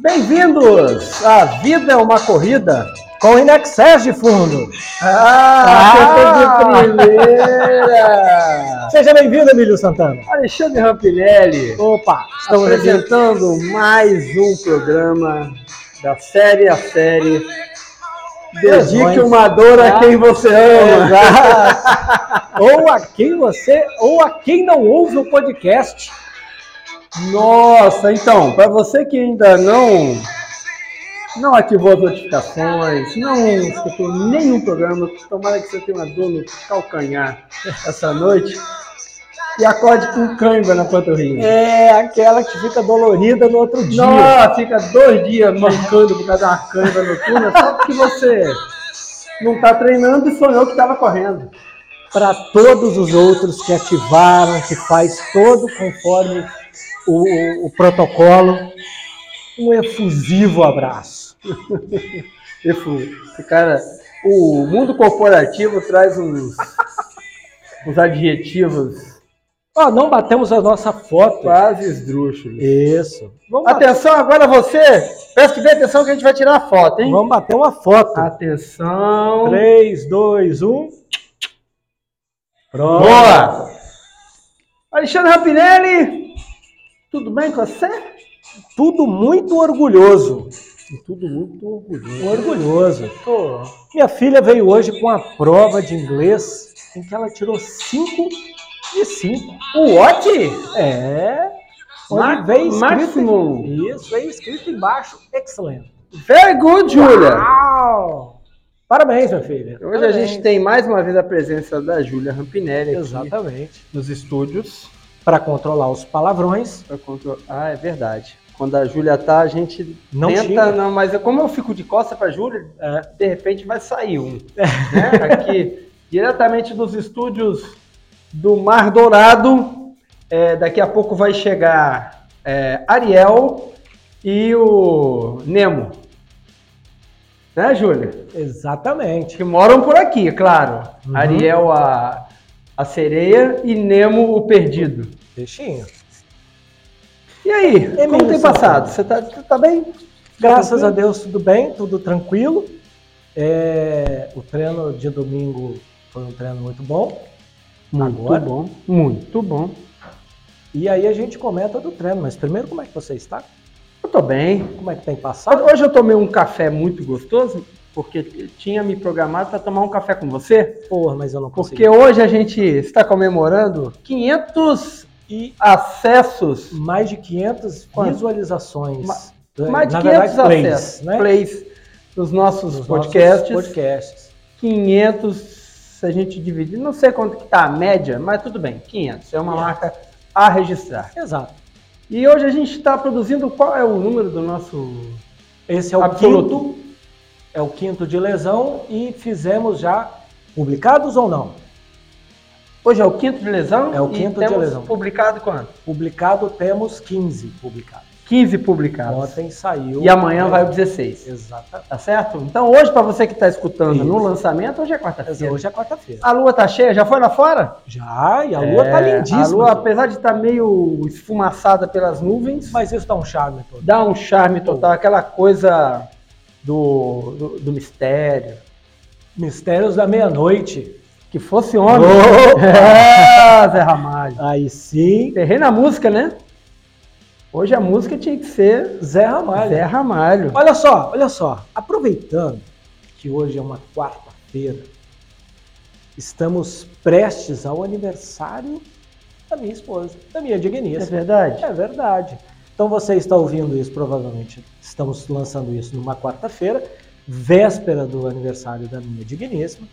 Bem-vindos! A vida é uma corrida. Com o Inexcess de fundo. Ah, ah! de primeira! Seja bem-vindo, Emílio Santana. Alexandre Rampinelli. Opa! Estamos apresentando aqui. mais um programa da série a série. Dedique uma dor a quem você ama. Ou a quem você, ou a quem não ouve o podcast. Nossa, então, para você que ainda não não ativou as notificações, não escutou nenhum programa, tomara que você tenha uma dor no calcanhar essa noite e acorde com cãibra na panturrilha. É, aquela que fica dolorida no outro dia. Nossa, fica dois dias mancando por causa da cãibra noturna, só porque você não está treinando e sonhou que estava correndo. Para todos os outros que ativaram, que faz todo conforme o, o, protocolo, um efusivo abraço. Efu, cara, o mundo corporativo traz uns, uns adjetivos. Ó, oh, não batemos a nossa foto. Quase esdrúxulos. Isso. Vamos atenção, bater. agora você. Peço que dê atenção que a gente vai tirar a foto, hein? Vamos bater uma foto. Atenção. 3, 2, 1. Pronto. Boa! Alexandre Rapinelli, tudo bem com você? Tudo muito orgulhoso. Tudo muito orgulhoso. Orgulhoso. Pô. Minha filha veio hoje com a prova de inglês em que ela tirou 5 de 5. O what? É. Onde veio escrito, Isso, veio escrito embaixo, excellent. Very good, Julia. Uau! Parabéns, minha filha. Hoje Parabéns. a gente tem mais uma vez a presença da Júlia Rampinelli aqui Exatamente. nos estúdios. Para controlar os palavrões. Contro... Ah, é verdade. Quando a Júlia tá, a gente não tenta, xinga. não, mas como eu fico de costa para a Júlia, é, de repente vai sair um. né? Aqui, diretamente dos estúdios do Mar Dourado, é, daqui a pouco vai chegar é, Ariel e o Nemo. Né, Júlia? Exatamente. Que moram por aqui, claro. Uhum. Ariel, a, a sereia, e Nemo, o perdido. Peixinho. E aí, Emílio, como tem passado? Você tá, tá bem? Graças a Deus, tudo bem, tudo tranquilo. É, o treino de domingo foi um treino muito bom. Muito Agora, bom, muito bom. E aí a gente comenta do treino, mas primeiro como é que você está? Eu tô bem. Como é que tem passado? Hoje eu tomei um café muito gostoso, porque tinha me programado para tomar um café com você. Porra, mas eu não consegui. Porque hoje a gente está comemorando 500 e acessos. Mais de 500 Quanto? visualizações. Ma mais de Na 500 verdade, plays, acessos. Né? Plays dos nossos podcasts. Nossos podcasts. 500, se a gente dividir, não sei quanto que está a média, mas tudo bem, 500. É uma é. marca a registrar. Exato. E hoje a gente está produzindo, qual é o número do nosso Esse é o absoluto? quinto, é o quinto de lesão e fizemos já publicados ou não? Hoje é o quinto de lesão? É o quinto de lesão. Publicado quanto? Publicado temos 15 publicados. 15 publicados. Ontem saiu. E amanhã vai o 16. Exatamente. Tá certo? Então hoje, para você que está escutando Isso. no lançamento, hoje é quarta-feira. Hoje é quarta-feira. A lua tá cheia? Já foi lá fora? Já, e a lua tá é, tá lindíssima. A lua, apesar de estar tá meio esfumaçada pelas nuvens. Mas isso dá um charme total. Dá um charme total, aquela coisa do, do, do mistério. Mistérios da meia-noite. Que fosse homem. Oh! Zé Ramalho. Aí sim. Terrei na música, né? Hoje a música tinha que ser Zé Ramalho. Zé Ramalho. Olha só, olha só. Aproveitando que hoje é uma quarta-feira, estamos prestes ao aniversário da minha esposa, da minha digníssima. É verdade? É verdade. Então você está ouvindo isso, provavelmente estamos lançando isso numa quarta-feira, véspera do aniversário da minha digníssima.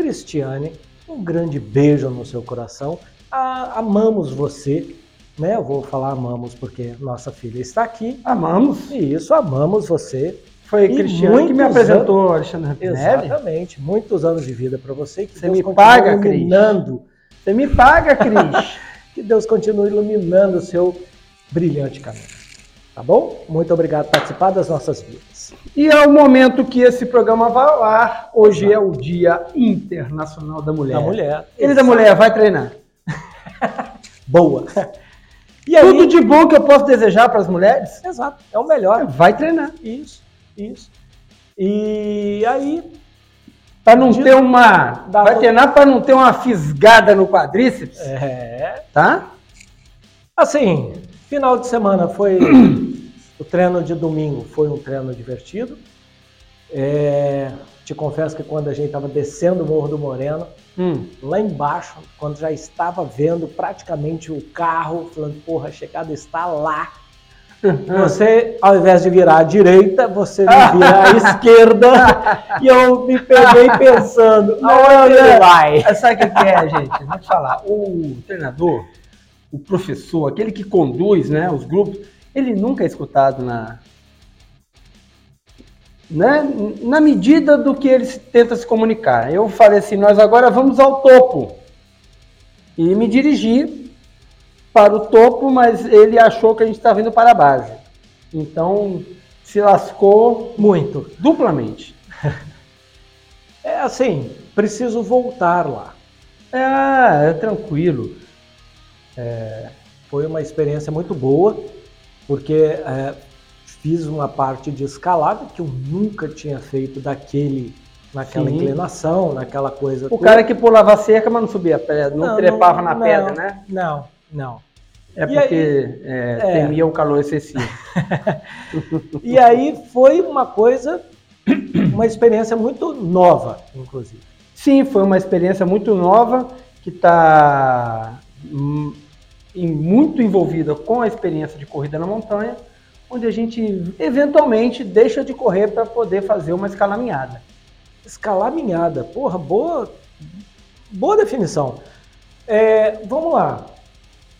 Cristiane, um grande beijo no seu coração. Ah, amamos você, né? Eu vou falar amamos porque nossa filha está aqui. Amamos. Isso, amamos você. Foi e Cristiane que me apresentou anos, Alexandre. Exatamente. Muitos anos de vida para você. Que você Deus me paga, iluminando. Cris. Você me paga, Cris. que Deus continue iluminando o seu brilhante caminho. Tá bom? Muito obrigado por participar das nossas vidas. E é o momento que esse programa vai ao ar. Hoje é o Dia Internacional da Mulher. Da mulher. Ele da mulher, vai treinar. Boa. E aí, Tudo de bom que eu posso desejar para as mulheres? Exato, é o melhor. Vai treinar. Isso, isso. E aí. Para não ter uma. Vai treinar para não ter uma fisgada no quadríceps? É. Tá? Assim, final de semana foi. o treino de domingo foi um treino divertido. É, te confesso que quando a gente estava descendo o Morro do Moreno, hum. lá embaixo, quando já estava vendo praticamente o carro, falando, porra, a chegada está lá. Você, ao invés de virar à direita, você me vira à esquerda e eu me peguei pensando, aonde ele vai? Sabe o que é, gente? Vou te falar, o treinador, o professor, aquele que conduz né, os grupos, ele nunca é escutado na, né, na medida do que ele tenta se comunicar. Eu falei assim, nós agora vamos ao topo. E me dirigi para o topo, mas ele achou que a gente estava indo para a base. Então, se lascou muito, duplamente. É assim, preciso voltar lá. É, é tranquilo. É, foi uma experiência muito boa, porque é, fiz uma parte de escalada que eu nunca tinha feito daquele naquela Sim. inclinação, naquela coisa. O toda. cara que pulava a cerca, mas não subia pedra, não, não trepava não, na pedra, né? Não, não. É e porque aí, é, é. temia o calor excessivo. e aí foi uma coisa, uma experiência muito nova, inclusive. Sim, foi uma experiência muito nova que está hum, muito envolvida com a experiência de corrida na montanha onde a gente eventualmente deixa de correr para poder fazer uma escalaminhada. Escalaminhada, porra, boa, boa definição. É, vamos lá.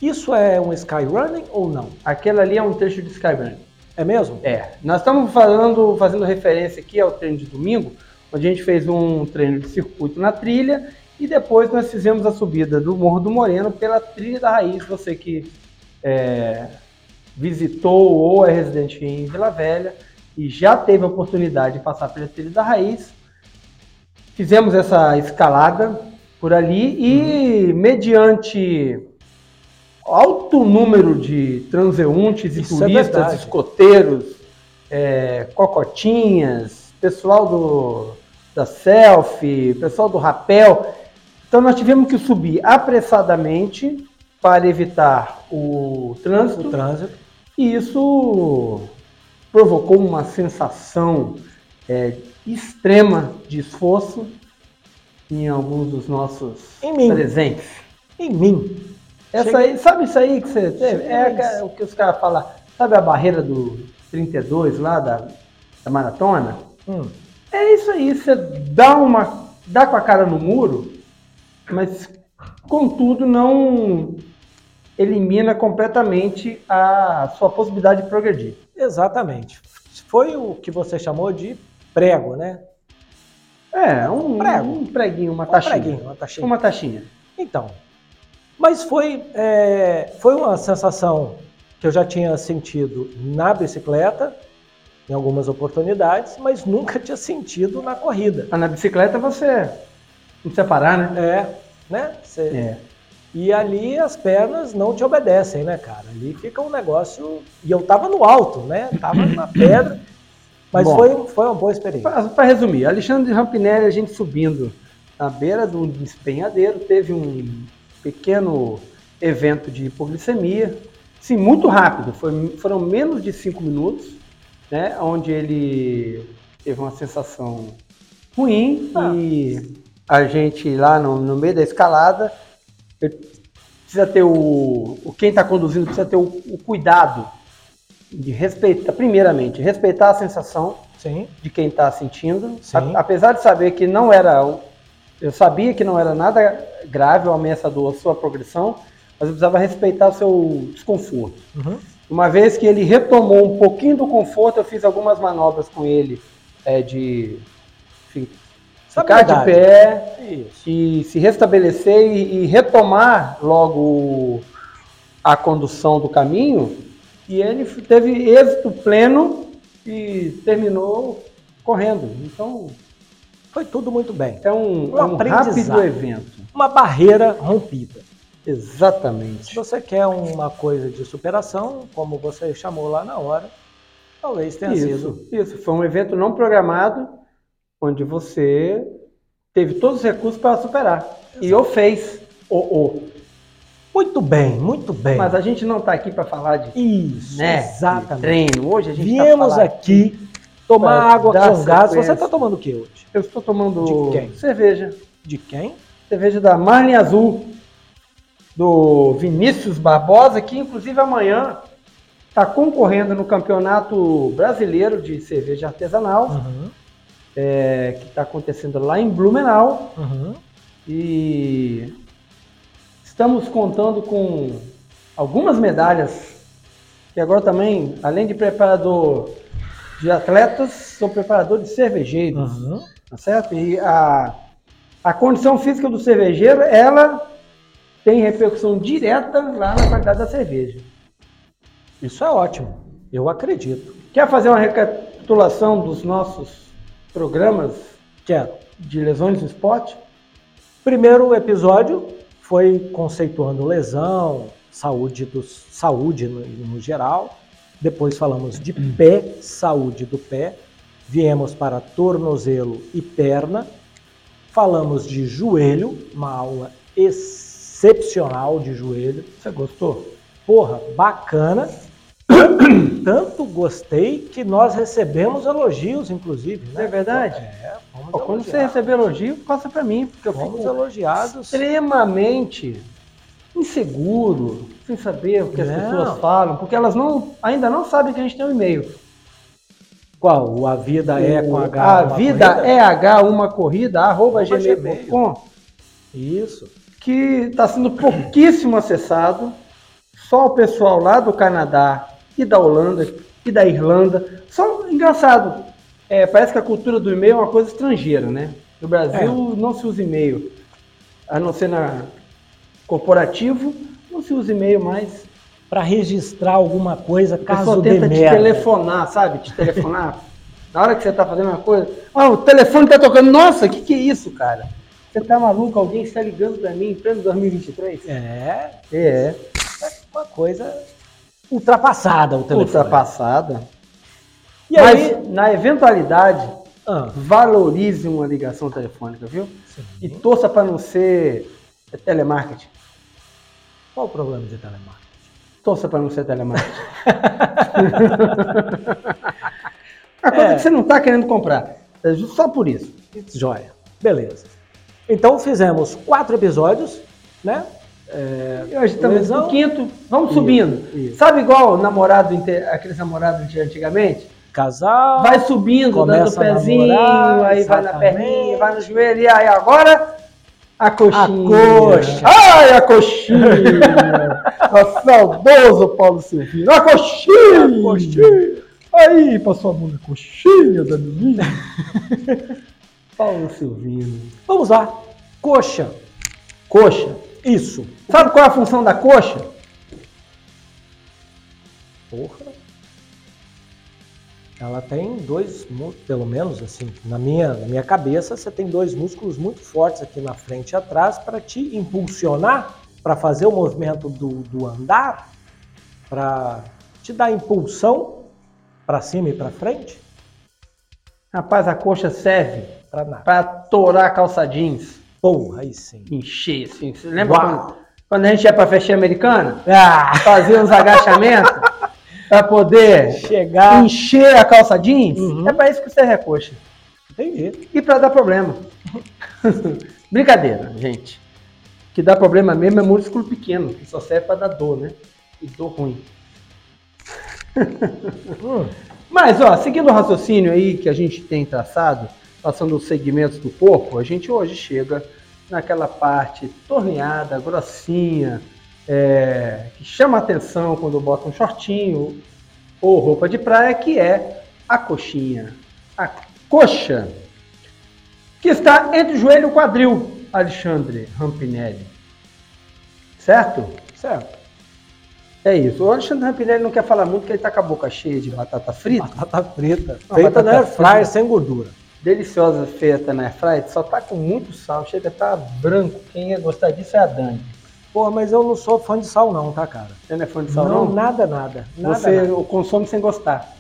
Isso é um skyrunning ou não? Aquela ali é um trecho de skyrunning. É mesmo? É. Nós estamos falando, fazendo referência aqui ao treino de domingo, onde a gente fez um treino de circuito na trilha e depois nós fizemos a subida do Morro do Moreno pela trilha da raiz. Você que é, visitou ou é residente em Vila Velha e já teve a oportunidade de passar pela trilha da raiz, fizemos essa escalada por ali e, uhum. mediante alto número de transeuntes e Isso é turistas, é escoteiros, é, cocotinhas, pessoal do, da selfie, pessoal do rapel. Então nós tivemos que subir apressadamente para evitar o trânsito. O trânsito. E isso provocou uma sensação é, extrema de esforço em alguns dos nossos em mim. presentes. Em mim. Essa aí, sabe isso aí que você teve? É o que os caras falam, sabe a barreira do 32 lá da, da maratona? Hum. É isso aí, você dá uma. dá com a cara no muro, mas contudo não elimina completamente a sua possibilidade de progredir. Exatamente. Foi o que você chamou de prego, né? É, um, prego. um preguinho, uma um taxinha. Preguinho, uma taxinha. Uma taxinha. Então, mas foi, é, foi uma sensação que eu já tinha sentido na bicicleta, em algumas oportunidades, mas nunca tinha sentido na corrida. Ah, na bicicleta você não precisa parar, né? É, né? Você, é. E ali as pernas não te obedecem, né, cara? Ali fica um negócio. E eu tava no alto, né? Tava na pedra. Mas Bom, foi, foi uma boa experiência. Para resumir, Alexandre Rampinelli, a gente subindo na beira do despenhadeiro, teve um pequeno evento de hipoglicemia. Sim, muito rápido, foi, foram menos de cinco minutos, né? Onde ele teve uma sensação ruim ah. e a gente lá no, no meio da escalada precisa ter o, o quem está conduzindo precisa ter o, o, cuidado de respeitar, primeiramente, respeitar a sensação Sim. de quem está sentindo, a, apesar de saber que não era, eu sabia que não era nada grave ou ameaçador a sua progressão, mas eu precisava respeitar o seu desconforto. Uhum. Uma vez que ele retomou um pouquinho do conforto, eu fiz algumas manobras com ele é, de enfim, ficar de pé Isso. e se restabelecer e, e, retomar logo a condução do caminho. E ele teve êxito pleno e terminou correndo. Então. Foi tudo muito bem. É um, um, é um rápido evento. Uma barreira rompida. Exatamente. Se você quer uma coisa de superação, como você chamou lá na hora, talvez tenha isso, sido. Isso, foi um evento não programado, onde você teve todos os recursos para superar. Exato. E o fez. O, o. Muito bem, muito bem. Mas a gente não está aqui para falar de isso, né, exatamente. Treino. Hoje a gente tá viemos tá aqui tomar água com gás. Você está tomando o que hoje? Eu estou tomando de quem? cerveja. De quem? Cerveja da Marlin Azul, do Vinícius Barbosa, que inclusive amanhã está concorrendo no Campeonato Brasileiro de Cerveja Artesanal, uhum. É, que está acontecendo lá em Blumenau. Uhum. E estamos contando com algumas medalhas, que agora também, além de preparador de atletas, sou preparador de cervejeiros, uhum. tá certo? E a, a condição física do cervejeiro, ela tem repercussão direta lá na qualidade da cerveja. Isso é ótimo, eu acredito. Quer fazer uma recapitulação dos nossos programas Quero. de lesões no esporte? Primeiro episódio foi conceituando lesão, saúde, dos, saúde no, no geral. Depois falamos de pé, saúde do pé. Viemos para tornozelo e perna. Falamos de joelho, uma aula excepcional de joelho. Você gostou? Porra, bacana. Tanto gostei que nós recebemos elogios, inclusive. Né? É verdade? É, Pô, quando você receber elogio, passa para mim, porque eu fomos elogiados. Extremamente inseguro, sem saber o que não. as pessoas falam, porque elas não, ainda não sabem que a gente tem um e-mail. Qual? O A Vida É com H? A Vida corrida? é H, uma corrida, arroba gmail.com. Isso. Que está sendo pouquíssimo acessado. Só o pessoal lá do Canadá e da Holanda e da Irlanda. Só engraçado. É, parece que a cultura do e-mail é uma coisa estrangeira, né? No Brasil é. não se usa e-mail. A não ser na corporativo, não se usa e-mail mais. Para registrar alguma coisa, caso de tenta te merda. telefonar, sabe? Te telefonar. na hora que você está fazendo uma coisa. Ah, o telefone está tocando. Nossa, o que, que é isso, cara? Você tá maluco? Alguém está ligando para mim em pleno 2023? É. É. É uma coisa ultrapassada o telefone. Ultrapassada. E Mas, aí, na eventualidade, ah. valorize uma ligação telefônica, viu? Sim. E torça para não ser telemarketing. Qual o problema de telemarketing? Torça para não ser telemarketing. a coisa é. que você não está querendo comprar. É só por isso. Joia. Beleza. Então fizemos quatro episódios, né? É, hoje estamos no quinto, vamos isso, subindo. Isso. Sabe igual namorado, aqueles namorados de antigamente? Casal. Vai subindo, dando o pezinho, namorar, aí vai na perninha, vai no joelho, e aí agora a coxinha. A coxa. Ai, a coxinha. a saudoso Paulo Silvino. A coxinha. A coxinha. Aí, passou a mão na coxinha da menina. Paulo Silvino. Vamos lá. Coxa. Coxa. Isso. Sabe qual é a função da coxa? Porra. Ela tem dois, pelo menos assim, na minha, na minha cabeça, você tem dois músculos muito fortes aqui na frente e atrás para te impulsionar, para fazer o movimento do, do andar, para te dar impulsão para cima e para frente. Rapaz, a coxa serve para torar calça jeans. Porra, aí sim. Encher, assim. Você lembra quando, quando, a gente ia pra festinha americana? Ah. Fazia uns agachamentos para poder chegar, encher a calça jeans? Uhum. É para isso que serve a coxa. Entendi. E para dar problema. Brincadeira, gente. Que dá problema mesmo é músculo pequeno, que só serve para dar dor, né? E dor ruim. hum. Mas, ó, seguindo o raciocínio aí que a gente tem traçado, passando os segmentos do corpo, a gente hoje chega naquela parte torneada, grossinha, é, que chama atenção quando bota um shortinho ou roupa de praia, que é a coxinha. A coxa, que está entre o joelho e o quadril, Alexandre Rampinelli. Certo? Certo. É isso. O Alexandre Rampinelli não quer falar muito, porque ele está com a boca cheia de batata frita. Batata frita. Feita na air sem gordura deliciosa feita na Airfryer, só tá com muito sal, chega a tá branco. Quem ia gostar disso é a Dani. Pô, mas eu não sou fã de sal não, tá, cara? Você não é fã de sal, não, não? nada, nada. nada Você nada. o consome sem gostar.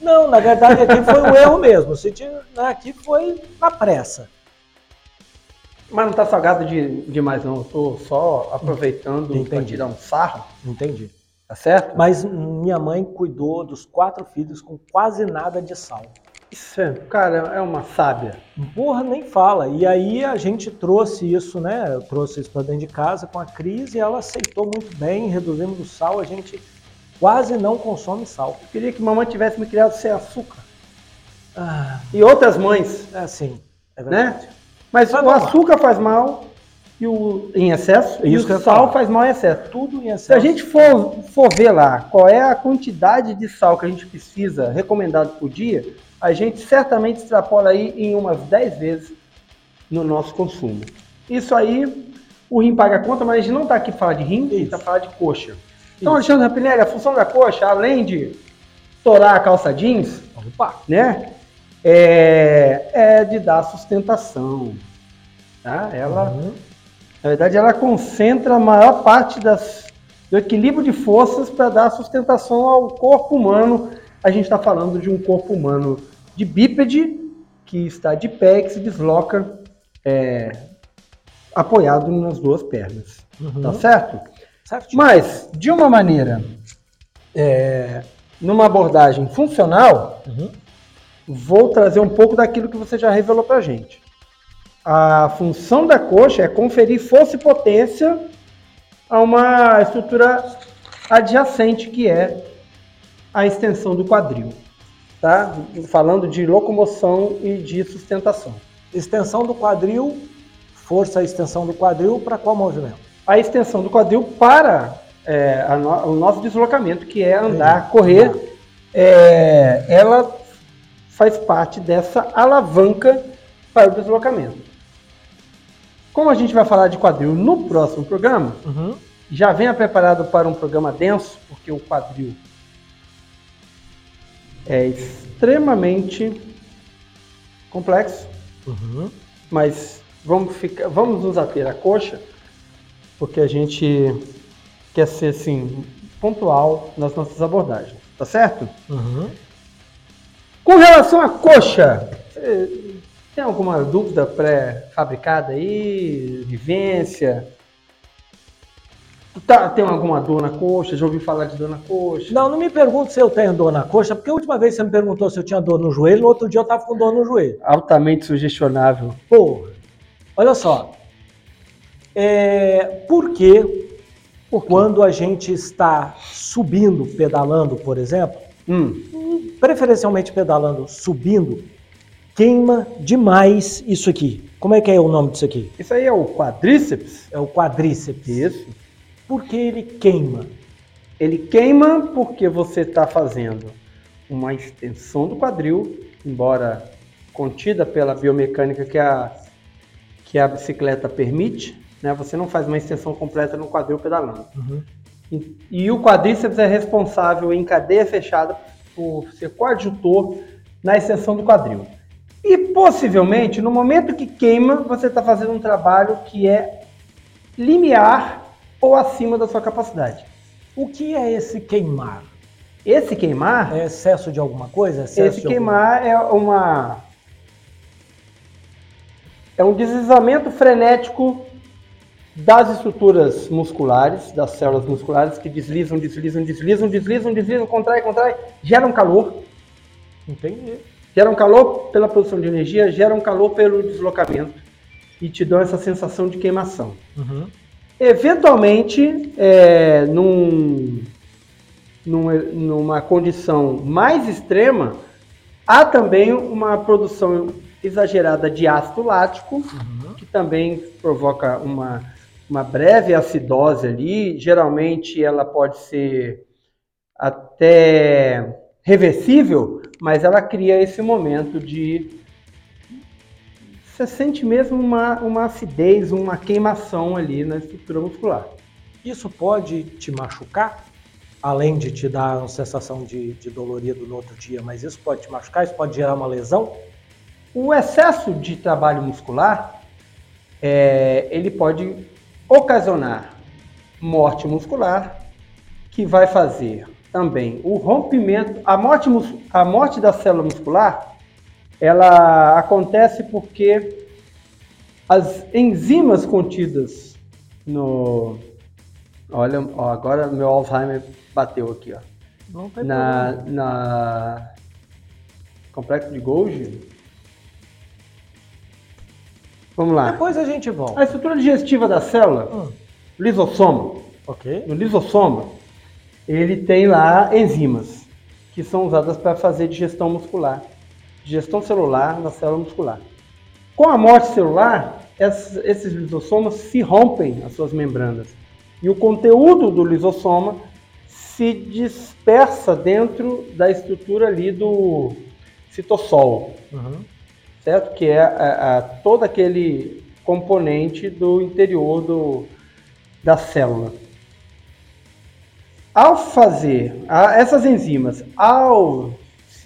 Não, na verdade aqui foi um erro mesmo. Se tinha- né, Aqui foi na pressa. Mas não tá salgado de, demais, não. Eu tô só aproveitando Entendi. tirar um sarro, Entendi. tá certo? Mas minha mãe cuidou dos quatro filhos com quase nada de sal. Isso cara, é uma sábia. Porra, nem fala. E aí a gente trouxe isso, né? Eu trouxe isso para dentro de casa com a Cris e ela aceitou muito bem, reduzimos o sal, a gente quase não consome sal. Eu queria que mamãe tivesse me criado sem açúcar. Ah, E outras mães, é assim, é verdade. né? Mas Mas o lá. açúcar faz mal e o, em excesso, e isso o sal faz mal em excesso. Tudo em excesso. Se a gente for, for ver lá qual é a quantidade de sal que a gente precisa recomendado por dia, a gente certamente extrapola aí em umas 10 vezes no nosso consumo. Isso aí, o rim paga a conta, mas a gente não está aqui para falar de rim, a gente está falando de coxa. Então, Isso. Alexandre Rapinelli, a função da coxa, além de torar a calça jeans, Opa. né, é, é de dar sustentação. Tá? Ela, Uhum. na verdade, ela concentra a maior parte das, do equilíbrio de forças para dar sustentação ao corpo humano. A gente está falando de um corpo humano de bípede, que está de pé e que se desloca é, apoiado nas duas pernas. Uhum. Tá certo? Mas, de uma maneira, é, numa abordagem funcional, Uhum. vou trazer um pouco daquilo que você já revelou para gente. A função da coxa é conferir força e potência a uma estrutura adjacente que é a extensão do quadril, tá? Falando de locomoção e de sustentação. Extensão do quadril, força a extensão do quadril para qual movimento? A extensão do quadril para é, no- o nosso deslocamento, que é andar, correr, é, ela faz parte dessa alavanca para o deslocamento. Como a gente vai falar de quadril no próximo programa, Uhum. já venha preparado para um programa denso, porque o quadril é extremamente complexo, Uhum. mas vamos, ficar, vamos nos ater à coxa, porque a gente quer ser assim, pontual nas nossas abordagens, tá certo? Uhum. Com relação à coxa, tem alguma dúvida pré-fabricada aí? Vivência? Tá, tem alguma dor na coxa? Já ouviu falar de dor na coxa? Não, não me pergunte se eu tenho dor na coxa, porque a última vez você me perguntou se eu tinha dor no joelho, no outro dia eu tava com dor no joelho. Altamente sugestionável. Pô, olha só. É, por que quando a gente está subindo, pedalando, por exemplo, Hum, preferencialmente pedalando, subindo, queima demais isso aqui? Como é que é o nome disso aqui? isso aí é o quadríceps? É o quadríceps. Isso. Por que ele queima? Ele queima porque você está fazendo uma extensão do quadril, embora contida pela biomecânica que a, que a bicicleta permite, né? Você não faz uma extensão completa no quadril pedalando. Uhum. E, e o quadríceps é responsável em cadeia fechada por ser coadjutor na extensão do quadril. E possivelmente, no momento que queima, você está fazendo um trabalho que é limiar ou acima da sua capacidade. O que é esse queimar? Esse queimar, É excesso de alguma coisa? Excesso esse queimar é uma é um deslizamento frenético das estruturas musculares, das células musculares que deslizam, deslizam, deslizam, deslizam, deslizam, contrai, contrai, geram calor, alguma- Entendi. geram calor pela produção de energia, geram calor pelo deslocamento e te dão essa sensação de queimação. Uhum. Eventualmente, é, num, num- numa condição mais extrema, há também uma produção exagerada de ácido lático, Uhum. que também provoca uma, uma breve acidose ali. Geralmente ela pode ser até reversível, mas ela cria esse momento de. Você sente mesmo uma, uma acidez, uma queimação ali na estrutura muscular. Isso pode te machucar? Além de te dar uma sensação de, de dolorido no outro dia, mas isso pode te machucar? Isso pode gerar uma lesão? O excesso de trabalho muscular, é, ele pode ocasionar morte muscular, que vai fazer também o rompimento, a morte, a morte da célula muscular, ela acontece porque as enzimas contidas no. Olha, ó, agora meu Alzheimer bateu aqui, ó. Não tem na, na complexo de Golgi. Vamos lá. Depois a gente volta. A estrutura digestiva da célula, Hum, lisossoma. ok. No lisossoma, ele tem lá enzimas que são usadas para fazer digestão muscular, digestão celular na célula muscular. Com a morte celular, esses, esses lisossomas se rompem as suas membranas e o conteúdo do lisossoma se dispersa dentro da estrutura ali do citossol, Uhum. certo? Que é a- a- todo aquele componente do interior do, da célula. Ao fazer a- essas enzimas, ao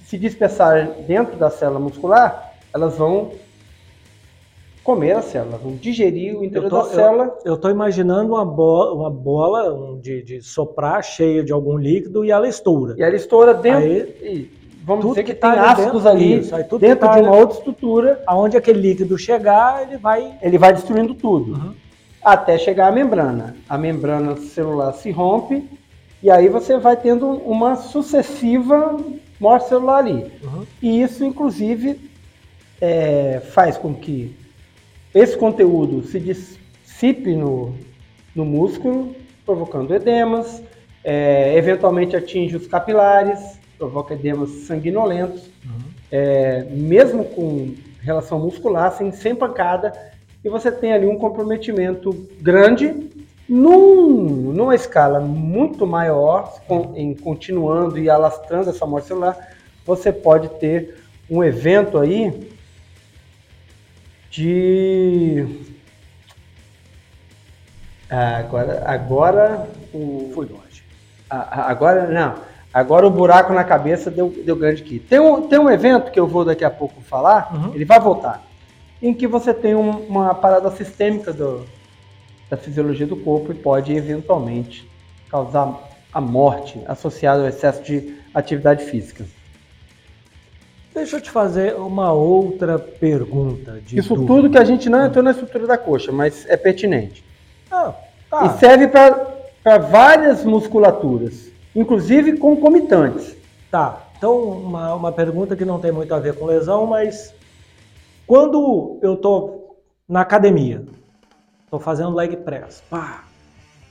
se dispersar dentro da célula muscular, elas vão comer a célula, vão digerir o interior tô, da célula. eu, tô imaginando uma bola, uma bola de, de soprar cheia de algum líquido e ela estoura. E ela estoura dentro. Aí, e vamos dizer que, que tá tem ali ácidos dentro, ali isso, dentro tá de ali- uma outra estrutura, aonde aquele líquido chegar, ele vai. ele vai destruindo tudo. Uhum. até chegar à membrana. A membrana celular se rompe e aí você vai tendo uma sucessiva morte celular ali. Uhum. E isso, inclusive, é, faz com que esse conteúdo se dissipe no, no músculo, provocando edemas, é, eventualmente atinge os capilares, provoca edemas sanguinolentos, é, mesmo com relação muscular, sem, sem pancada, e você tem ali um comprometimento grande num- numa escala muito maior, com- em continuando e alastrando essa morte celular, você pode ter um evento aí de. Ah, agora, agora o, Fui longe. agora não. Agora o buraco na cabeça deu, deu grande aqui. Tem um, tem um evento que eu vou daqui a pouco falar, Uhum. ele vai voltar, em que você tem um- uma parada sistêmica do- da fisiologia do corpo e pode eventualmente causar a morte associada ao excesso de atividade física. Deixa eu te fazer uma outra pergunta. De Isso dúvida. tudo que a gente não entrou na estrutura da coxa, mas é pertinente. Ah, tá. E serve para várias musculaturas, inclusive concomitantes. Tá, então uma, uma pergunta que não tem muito a ver com lesão, mas quando eu tô na academia, tô fazendo leg press, pá,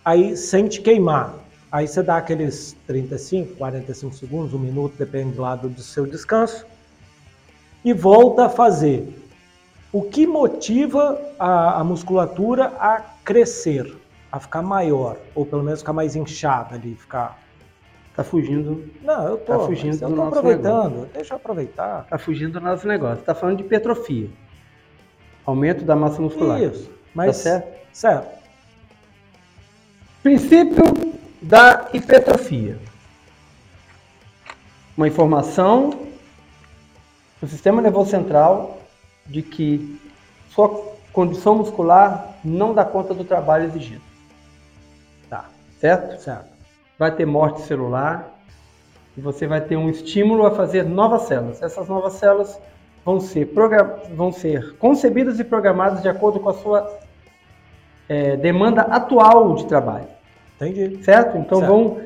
aí sente queimar, aí você dá aqueles 35, 45 segundos, um minuto, depende lá do, do seu descanso, e volta a fazer. O que motiva a, a musculatura a crescer, a ficar maior, ou pelo menos ficar mais inchada ali, ficar Tá fugindo não, eu tô, Tá fugindo eu do tô aproveitando. Deixa eu aproveitar. Tá fugindo do nosso negócio. Tá falando de hipertrofia. Aumento da massa muscular. Isso. Mas, Tá certo? certo. Princípio da hipertrofia. Uma informação do sistema nervoso central de que sua condição muscular não dá conta do trabalho exigido. Tá, Certo? certo. Vai ter morte celular e você vai ter um estímulo a fazer novas células. Essas novas células vão ser, vão ser concebidas e programadas de acordo com a sua eh, demanda atual de trabalho. Entendi. Certo? Então Certo. Vão,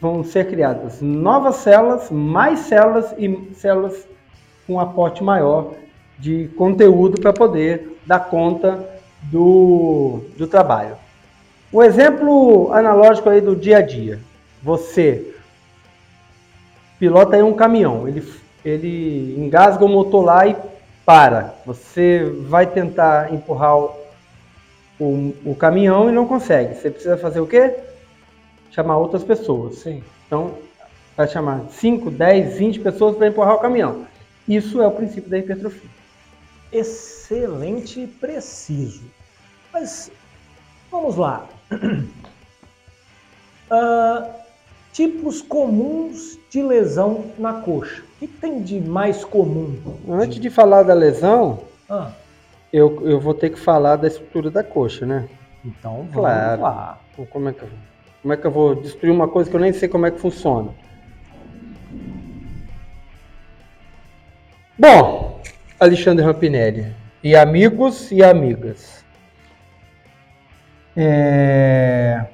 vão ser criadas novas células, mais células e células com um aporte maior de conteúdo para poder dar conta do, do trabalho. Um exemplo analógico aí do dia a dia. Você pilota aí um caminhão, ele, ele engasga o motor lá e para. Você vai tentar empurrar o, o, o caminhão e não consegue. Você precisa fazer o quê? Chamar outras pessoas. Sim. Então, vai chamar 5, 10, 20 pessoas para empurrar o caminhão. Isso é o princípio da hipertrofia. Excelente e preciso. Mas vamos lá. Ah, tipos comuns de lesão na coxa. O que tem de mais comum? Antes de falar da lesão, Ah, eu, eu vou ter que falar da estrutura da coxa, né? então vamos Claro. lá. Como é que eu, como é que eu vou destruir uma coisa que eu nem sei como é que funciona? Bom, Alexandre Rampinelli e amigos e amigas. É...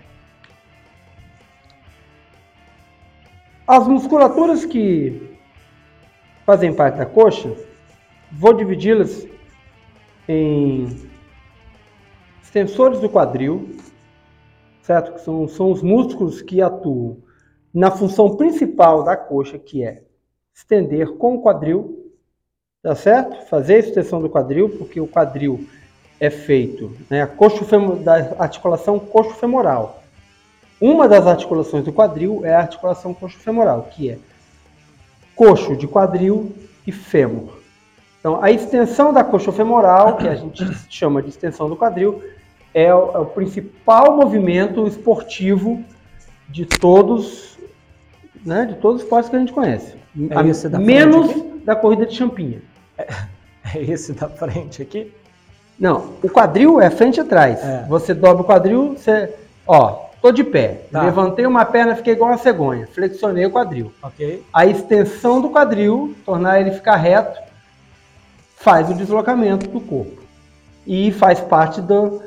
As musculaturas que fazem parte da coxa, vou dividi-las em extensores do quadril, certo? Que são, são os músculos que atuam na função principal da coxa, que é estender com o quadril, tá certo? Fazer a extensão do quadril, porque o quadril é feito, né, a coxo da articulação coxo-femoral. Uma das articulações do quadril é a articulação coxo-femoral, que é coxo de quadril e fêmur. Então, a extensão da coxa femoral, que a gente chama de extensão do quadril, é o, é o principal movimento esportivo de todos, né, de todos os esportes que a gente conhece. É da menos da corrida de champinha. É, é, esse da frente aqui? Não, o quadril é frente e atrás. É. Você dobra o quadril, você, ó, tô de pé, tá. levantei uma perna, fiquei igual uma cegonha, flexionei o quadril. A extensão do quadril, tornar ele ficar reto, faz o deslocamento do corpo e faz parte do,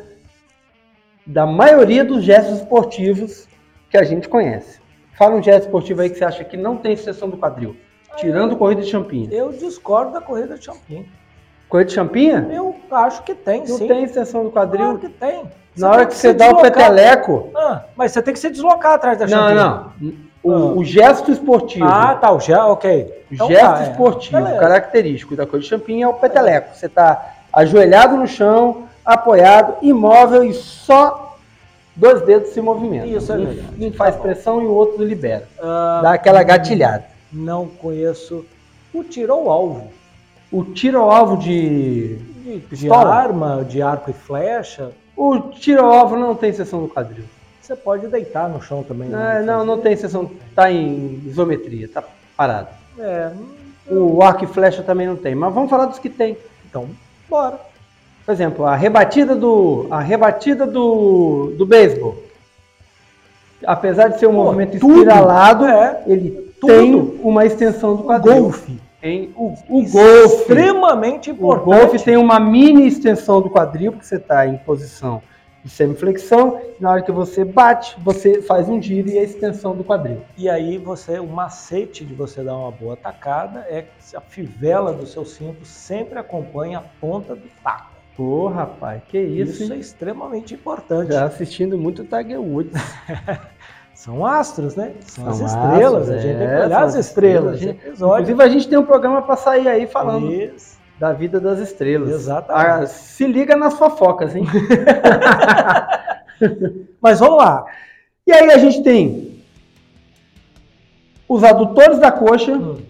da maioria dos gestos esportivos que a gente conhece. Fala um gesto esportivo aí que você acha que não tem extensão do quadril, tirando corrida de champinha. Eu discordo da corrida de champinha. Corrida de champinha? Eu acho que tem, não sim. Não tem extensão do quadril? Claro que tem. Na hora que, que você dá deslocar. o peteleco... Ah, mas você tem que se deslocar atrás da champinha. Não, não. O, ah. o, gesto esportivo. Ah, tá, o gesto, ok. Então, gesto tá, é. esportivo é. característico da coisa de champinha é o peteleco. Você está ajoelhado no chão, apoiado, imóvel e só dois dedos se movimentam. Isso é um, verdade. Um faz tá pressão e o outro libera. Ah, Dá aquela gatilhada. Não conheço o tiro ao alvo. O tiro ao alvo de. De, de arma, de arco e flecha. O tiro ao alvo não tem seção do quadril. Você pode deitar no chão também. Né? Não, não, não tem seção. Está em isometria, está parado. É. O arco e flecha também não tem. Mas vamos falar dos que tem. Então, bora. Por exemplo, a rebatida do. A rebatida do. do beisebol. Apesar de ser um Pô, movimento tudo, espiralado, é, ele tudo. tem uma extensão do quadril. Golfe. Tem o, o golfe. Extremamente importante. O golfe tem uma mini extensão do quadril, porque você está em posição de semiflexão. Na hora que você bate, você faz um giro e a extensão do quadril. E aí você, o macete de você dar uma boa tacada é que a fivela do seu cinto sempre acompanha a ponta do taco. Pô, rapaz, que isso. Isso hein? é extremamente importante. Já assistindo muito Tiger Woods. São astros, né? São, São as estrelas. Astros, a gente é, tem que olhar as estrelas. estrelas. Inclusive, a gente tem um programa para sair aí falando. Isso da vida das estrelas. Exatamente. Ah, se liga nas fofocas, hein? Mas vamos lá. E aí a gente tem os adutores da coxa hum.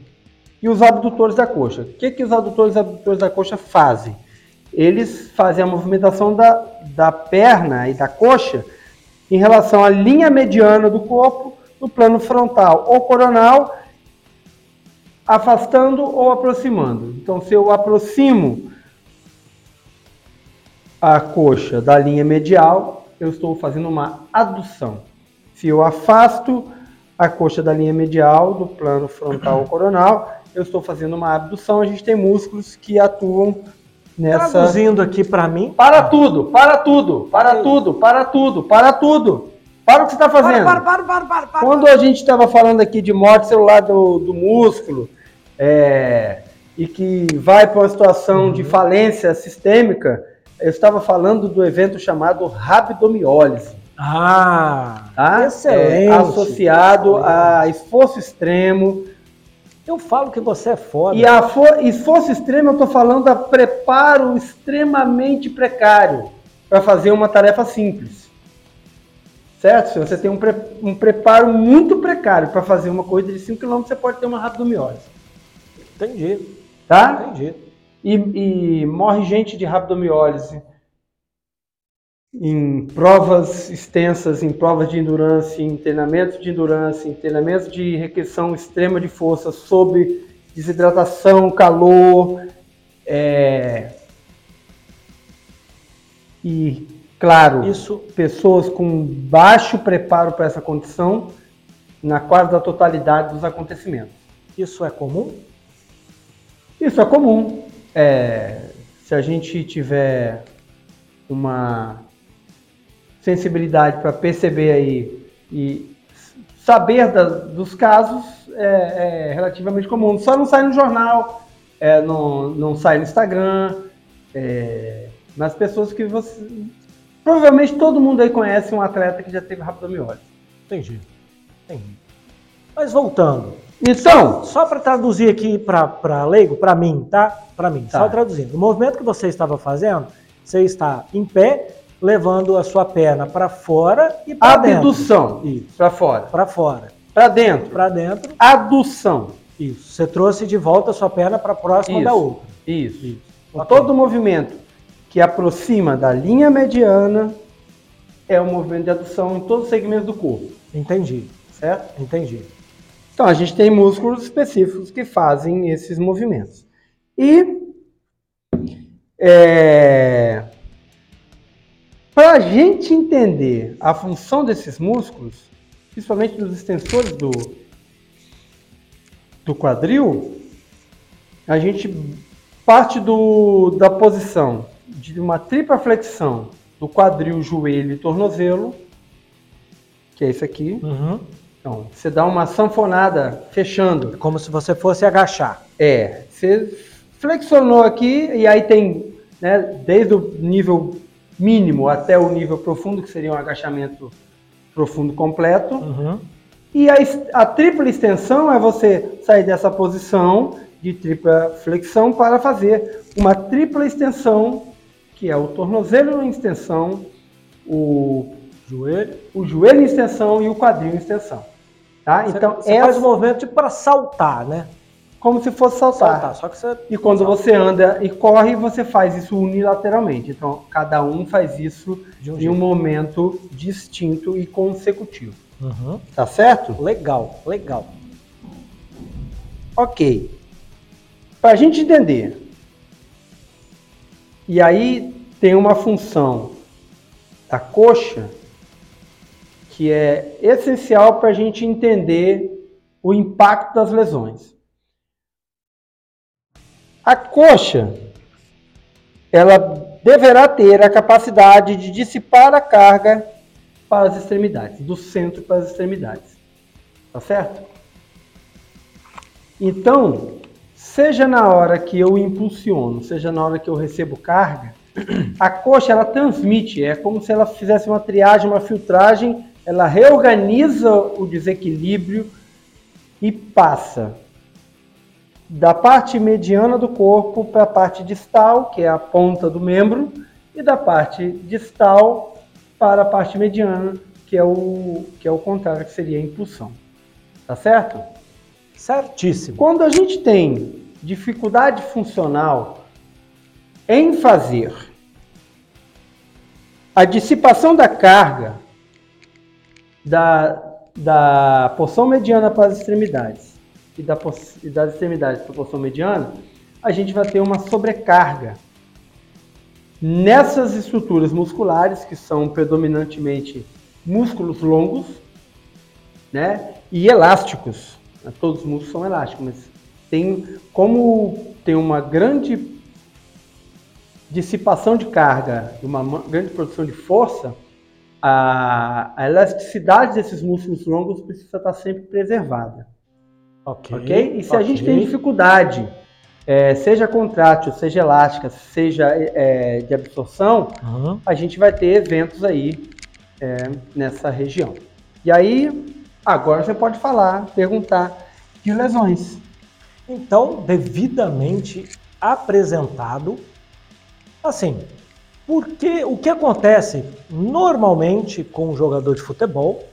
e os abdutores da coxa. O que, que os adutores e abdutores da coxa fazem? Eles fazem a movimentação da, da perna e da coxa em relação à linha mediana do corpo no plano frontal ou coronal afastando ou aproximando. Então, se eu aproximo a coxa da linha medial, eu estou fazendo uma adução. Se eu afasto a coxa da linha medial do plano frontal ou coronal, eu estou fazendo uma abdução. A gente tem músculos que atuam nessa. Traduzindo aqui para mim. Para tudo, para tudo, para tudo, para tudo, para tudo. Para o que você está fazendo. Para, para, para, para, para, Quando a gente estava falando aqui de morte celular do, do músculo é, e que vai para uma situação uhum. de falência sistêmica, eu estava falando do evento chamado rabdomiólise. Ah, tá? excelente. É, associado excelente. a esforço extremo. Eu falo que você é foda. E a esforço extremo, eu estou falando a preparo extremamente precário para fazer uma tarefa simples. Certo? Se você tem um, pre um preparo muito precário para fazer uma corrida de 5 km, você pode ter uma rabdomiólise. Entendi. Tá? Entendi. E, e morre gente de rabdomiólise em provas extensas, em provas de endurance, em treinamentos de endurance, em treinamentos de requisição extrema de força sob desidratação, calor, é... e Claro, Isso pessoas com baixo preparo para essa condição na quase da totalidade dos acontecimentos. Isso é comum? Isso é comum. É, se a gente tiver uma sensibilidade para perceber aí e saber da- dos casos, é, é relativamente comum. Só não sai no jornal, é, não, não sai no Instagram, é, nas pessoas que você... Provavelmente todo mundo aí conhece um atleta que já teve rabdomiólise. Entendi. Entendi. Mas voltando, Então, só para traduzir aqui para leigo, para mim, tá? Para mim, Tá. só traduzindo. O movimento que você estava fazendo, você está em pé, levando a sua perna para fora e para dentro. abdução Isso. para fora. Para fora. Para dentro, Para dentro. adução. Isso. Você trouxe de volta a sua perna para próxima Isso. da outra. Isso. Isso. Então, Ok. Todo movimento que aproxima da linha mediana é um movimento de adução em todos os segmentos do corpo, Entendi. certo? Entendi. Então a gente tem músculos específicos que fazem esses movimentos. E é, para a gente entender a função desses músculos, principalmente dos extensores do, do quadril, a gente parte do, da posição de uma tripla flexão do quadril, joelho e tornozelo, que é isso aqui. Uhum. Então, você dá uma sanfonada fechando. Como se você fosse agachar. É, você flexionou aqui e aí tem, né, desde o nível mínimo até o nível profundo, que seria um agachamento profundo completo. Uhum. E a, a tripla extensão é você sair dessa posição de tripla flexão para fazer uma tripla extensão, que é o tornozelo em extensão, o, Joelho. o joelho em extensão e o quadril em extensão. Tá? Você- Então, você essa, faz o movimento tipo para saltar, né? Como se fosse saltar. Saltar. Você. E quando você anda e corre, você faz isso unilateralmente. Então, cada um faz isso um em jeito. um momento distinto e consecutivo. Uhum. Tá certo? Legal, legal. Ok. Para a gente entender. E aí tem uma função da coxa que é essencial para a gente entender o impacto das lesões. A coxa, ela deverá ter a capacidade de dissipar a carga para as extremidades, do centro para as extremidades. Tá certo? Então, seja na hora que eu impulsiono, seja na hora que eu recebo carga, a coxa ela transmite, é como se ela fizesse uma triagem, uma filtragem, ela reorganiza o desequilíbrio e passa da parte mediana do corpo para a parte distal, que é a ponta do membro, e da parte distal para a parte mediana, que é o que é o contrário, que seria a impulsão. Tá certo? Certíssimo. Quando a gente tem dificuldade funcional em fazer a dissipação da carga da, da porção mediana para as extremidades e, da, e das extremidades para a porção mediana, a gente vai ter uma sobrecarga nessas estruturas musculares que são predominantemente músculos longos, né, e elásticos. Todos os músculos são elásticos, mas tem como tem uma grande dissipação de carga e uma ma- grande produção de força, a, a elasticidade desses músculos longos precisa estar sempre preservada. Ok. E se a gente tem dificuldade, é, seja contrátil, seja elástica, seja é, de absorção, Uhum. a gente vai ter eventos aí é, nessa região. E aí, agora você pode falar, perguntar de lesões. Então, devidamente apresentado, assim, porque o que acontece normalmente com um jogador de futebol,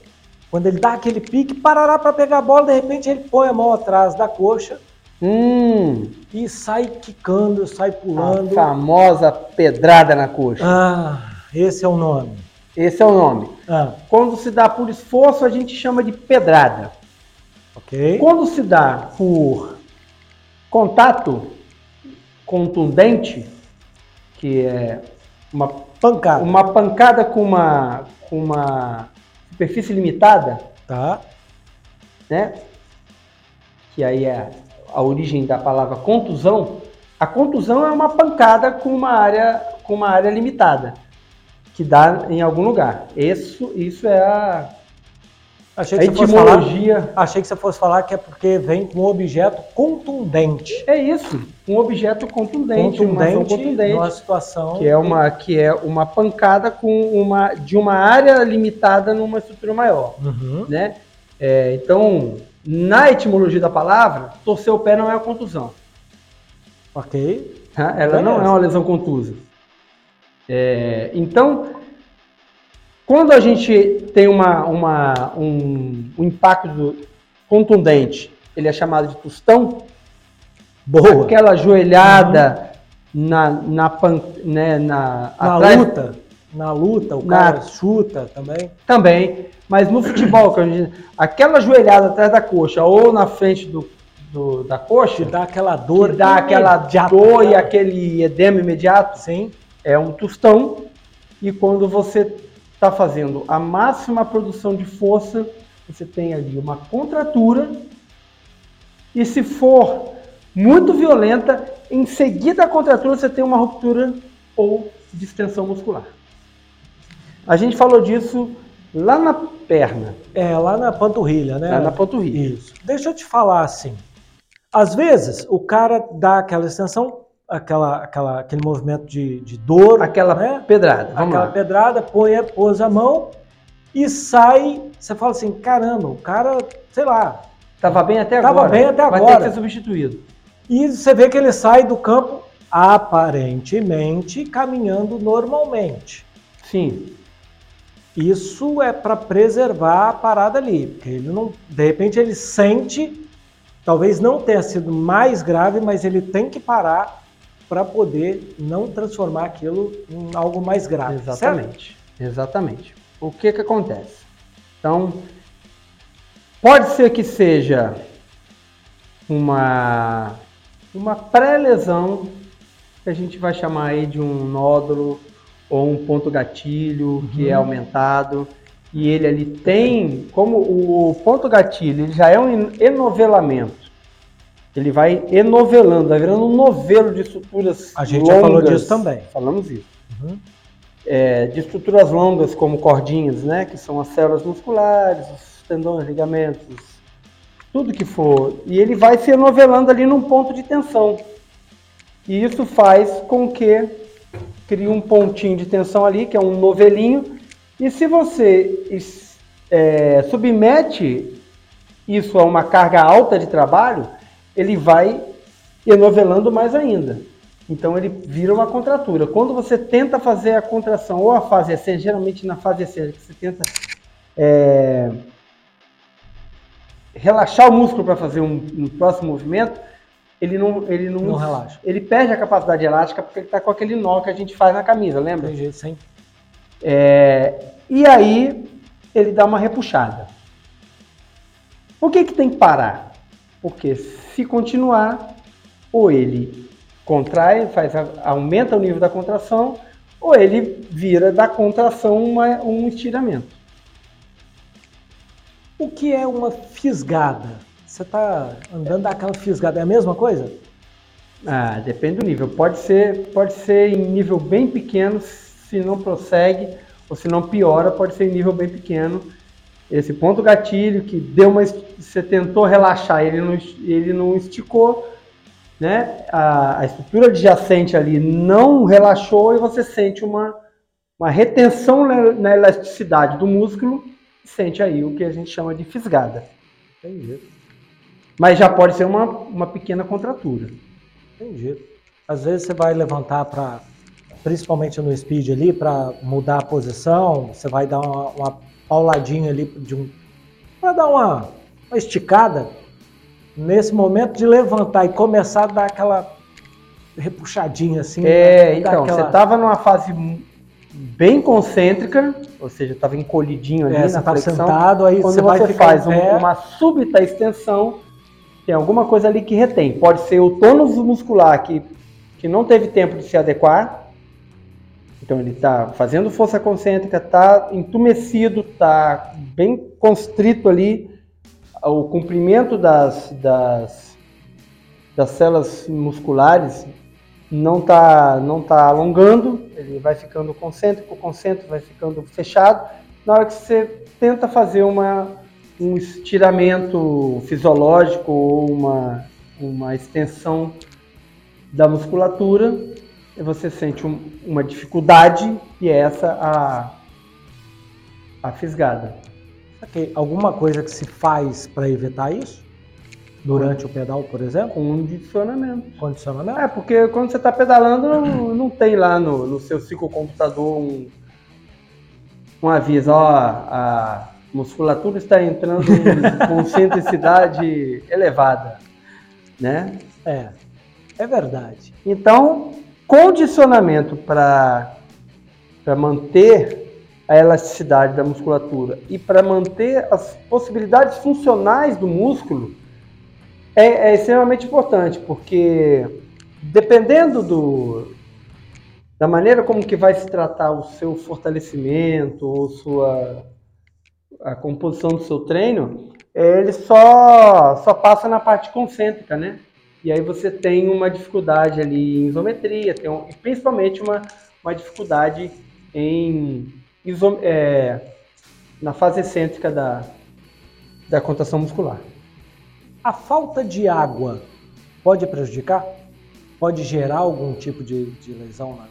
quando ele dá aquele pique, parará para pegar a bola, de repente ele põe a mão atrás da coxa Hum, e sai quicando, sai a pulando. famosa pedrada na coxa. Ah, esse é o nome. Esse é o nome. Ah, Quando se dá por esforço, a gente chama de pedrada. ok. Quando se dá por contato contundente, que é uma pancada. Uma pancada com uma, com uma superfície limitada, Tá? né? Que aí é a origem da palavra contusão. A contusão é uma pancada com uma área, com uma área limitada, que dá em algum lugar. Isso, isso é a, Achei a que, você fosse falar, etimologia. achei que você fosse falar que é porque vem com um objeto contundente. É isso, um objeto contundente, uma Contundente contundente. numa situação. que é uma que é uma pancada com uma de uma área limitada numa estrutura maior, Uhum. né? É, então, na etimologia da palavra, torcer o pé não é uma contusão, Ok. tá? Ela não é Beleza. uma lesão contusa. É, então, quando a gente tem uma, uma- um, um impacto contundente, ele é chamado de tostão, Boa. aquela joelhada na, na, pan, né, na, Na atrás- luta, na luta, o Na- cara chuta também. Também, mas no futebol, que gente- aquela joelhada atrás da coxa ou na frente do, do- da coxa, dá aquela dor. que dá aquela dor e cara. aquele edema imediato, Sim. é um tostão. E quando você está fazendo a máxima produção de força, você tem ali uma contratura. E se for muito violenta, em seguida a contratura você tem uma ruptura ou distensão muscular. A gente falou disso lá na perna, É, lá na panturrilha, né? lá na panturrilha. Isso. Deixa eu te falar assim. Às vezes, o cara dá aquela extensão, aquela, aquela, aquele movimento de, de dor, Aquela né? pedrada, vamos aquela lá. pedrada, põe, a- pôs a mão e sai. Você fala assim: caramba, o cara, sei lá. Tava bem até Tava agora. bem até Vai agora. ter que ser substituído. E você vê que ele sai do campo aparentemente caminhando normalmente. Sim, Isso é para preservar a parada ali, porque ele não, de repente ele sente, talvez não tenha sido mais grave, mas ele tem que parar para poder não transformar aquilo em algo mais grave. certo? exatamente. Exatamente. O que que acontece? Então, pode ser que seja uma uma pré-lesão que a gente vai chamar aí de um nódulo ou um ponto gatilho que é Uhum. aumentado e ele ali tem como o ponto gatilho ele já é um enovelamento ele vai enovelando, vai virando um novelo de estruturas A gente já falou longas. disso também. Falamos isso. Uhum. É, de estruturas longas como cordinhas, né, que são as células musculares, os tendões, ligamentos, tudo que for. E ele vai se enovelando ali num ponto de tensão. E isso faz com que crie um pontinho de tensão ali, que é um novelinho. E se você é, submete isso a uma carga alta de trabalho, ele vai enovelando mais ainda. Então ele vira uma contratura. Quando você tenta fazer a contração ou a fase ascendente, geralmente na fase ascendente, você tenta é, relaxar o músculo para fazer um, um próximo movimento, ele não, ele não, Não relaxa. Ele perde a capacidade elástica porque ele está com aquele nó que a gente faz na camisa, lembra? Tem jeito, sim. É, e aí ele dá uma repuxada. Por que, que tem que parar? Porque se continuar, ou ele contrai, faz, aumenta o nível da contração, ou ele vira da contração uma- um estiramento. O que é uma fisgada? Você está andando daquela fisgada, é a mesma coisa? Ah, depende do nível. Pode ser, pode ser em nível bem pequeno, se não prossegue, ou se não piora, pode ser em nível bem pequeno. Esse ponto gatilho que deu uma, você tentou relaxar, ele não, ele não esticou, né? A, a estrutura adjacente ali não relaxou e você sente uma, uma retenção na, na elasticidade do músculo, e sente aí o que a gente chama de fisgada. Entendi. Mas já pode ser uma, uma pequena contratura. Entendi. Às vezes você vai levantar para, principalmente no speed ali, para mudar a posição, você vai dar uma, uma pauladinha ali de um, para dar uma, uma esticada. Nesse momento de levantar e começar a dar aquela repuxadinha assim. É, né? Então, aquela- você estava numa fase bem concêntrica, ou seja, estava encolhidinho ali é, na está flexão. sentado, aí Quando você vai faz um- uma súbita extensão, tem alguma coisa ali que retém. Pode ser o tônus muscular que, que não teve tempo de se adequar, Então ele está fazendo força concêntrica, está entumecido, está bem constrito ali. O comprimento das, das, das células musculares não está não tá alongando, ele vai ficando concêntrico, concêntrico vai ficando fechado. Na hora que você tenta fazer uma, um estiramento fisiológico ou uma, uma extensão da musculatura, você sente um, uma dificuldade e é essa a, a fisgada. Okay. Alguma coisa que se faz para evitar isso? Durante o pedal, por exemplo? Condicionamento. Condicionamento? É, porque quando você está pedalando, não, não, tem lá no, no seu ciclocomputador um, um aviso, ó, a musculatura está entrando com centricidade elevada, né? É, é verdade. Então, condicionamento para manter a elasticidade da musculatura e para manter as possibilidades funcionais do músculo é, é, extremamente importante, porque dependendo do, da maneira como que vai se tratar o seu fortalecimento ou sua a composição do seu treino, ele só só passa na parte concêntrica, né? E aí você tem uma dificuldade ali em isometria, tem um, principalmente uma, uma dificuldade em iso, é, na fase excêntrica da, da contração muscular. A falta de água pode prejudicar? Pode gerar algum tipo de, de lesão na,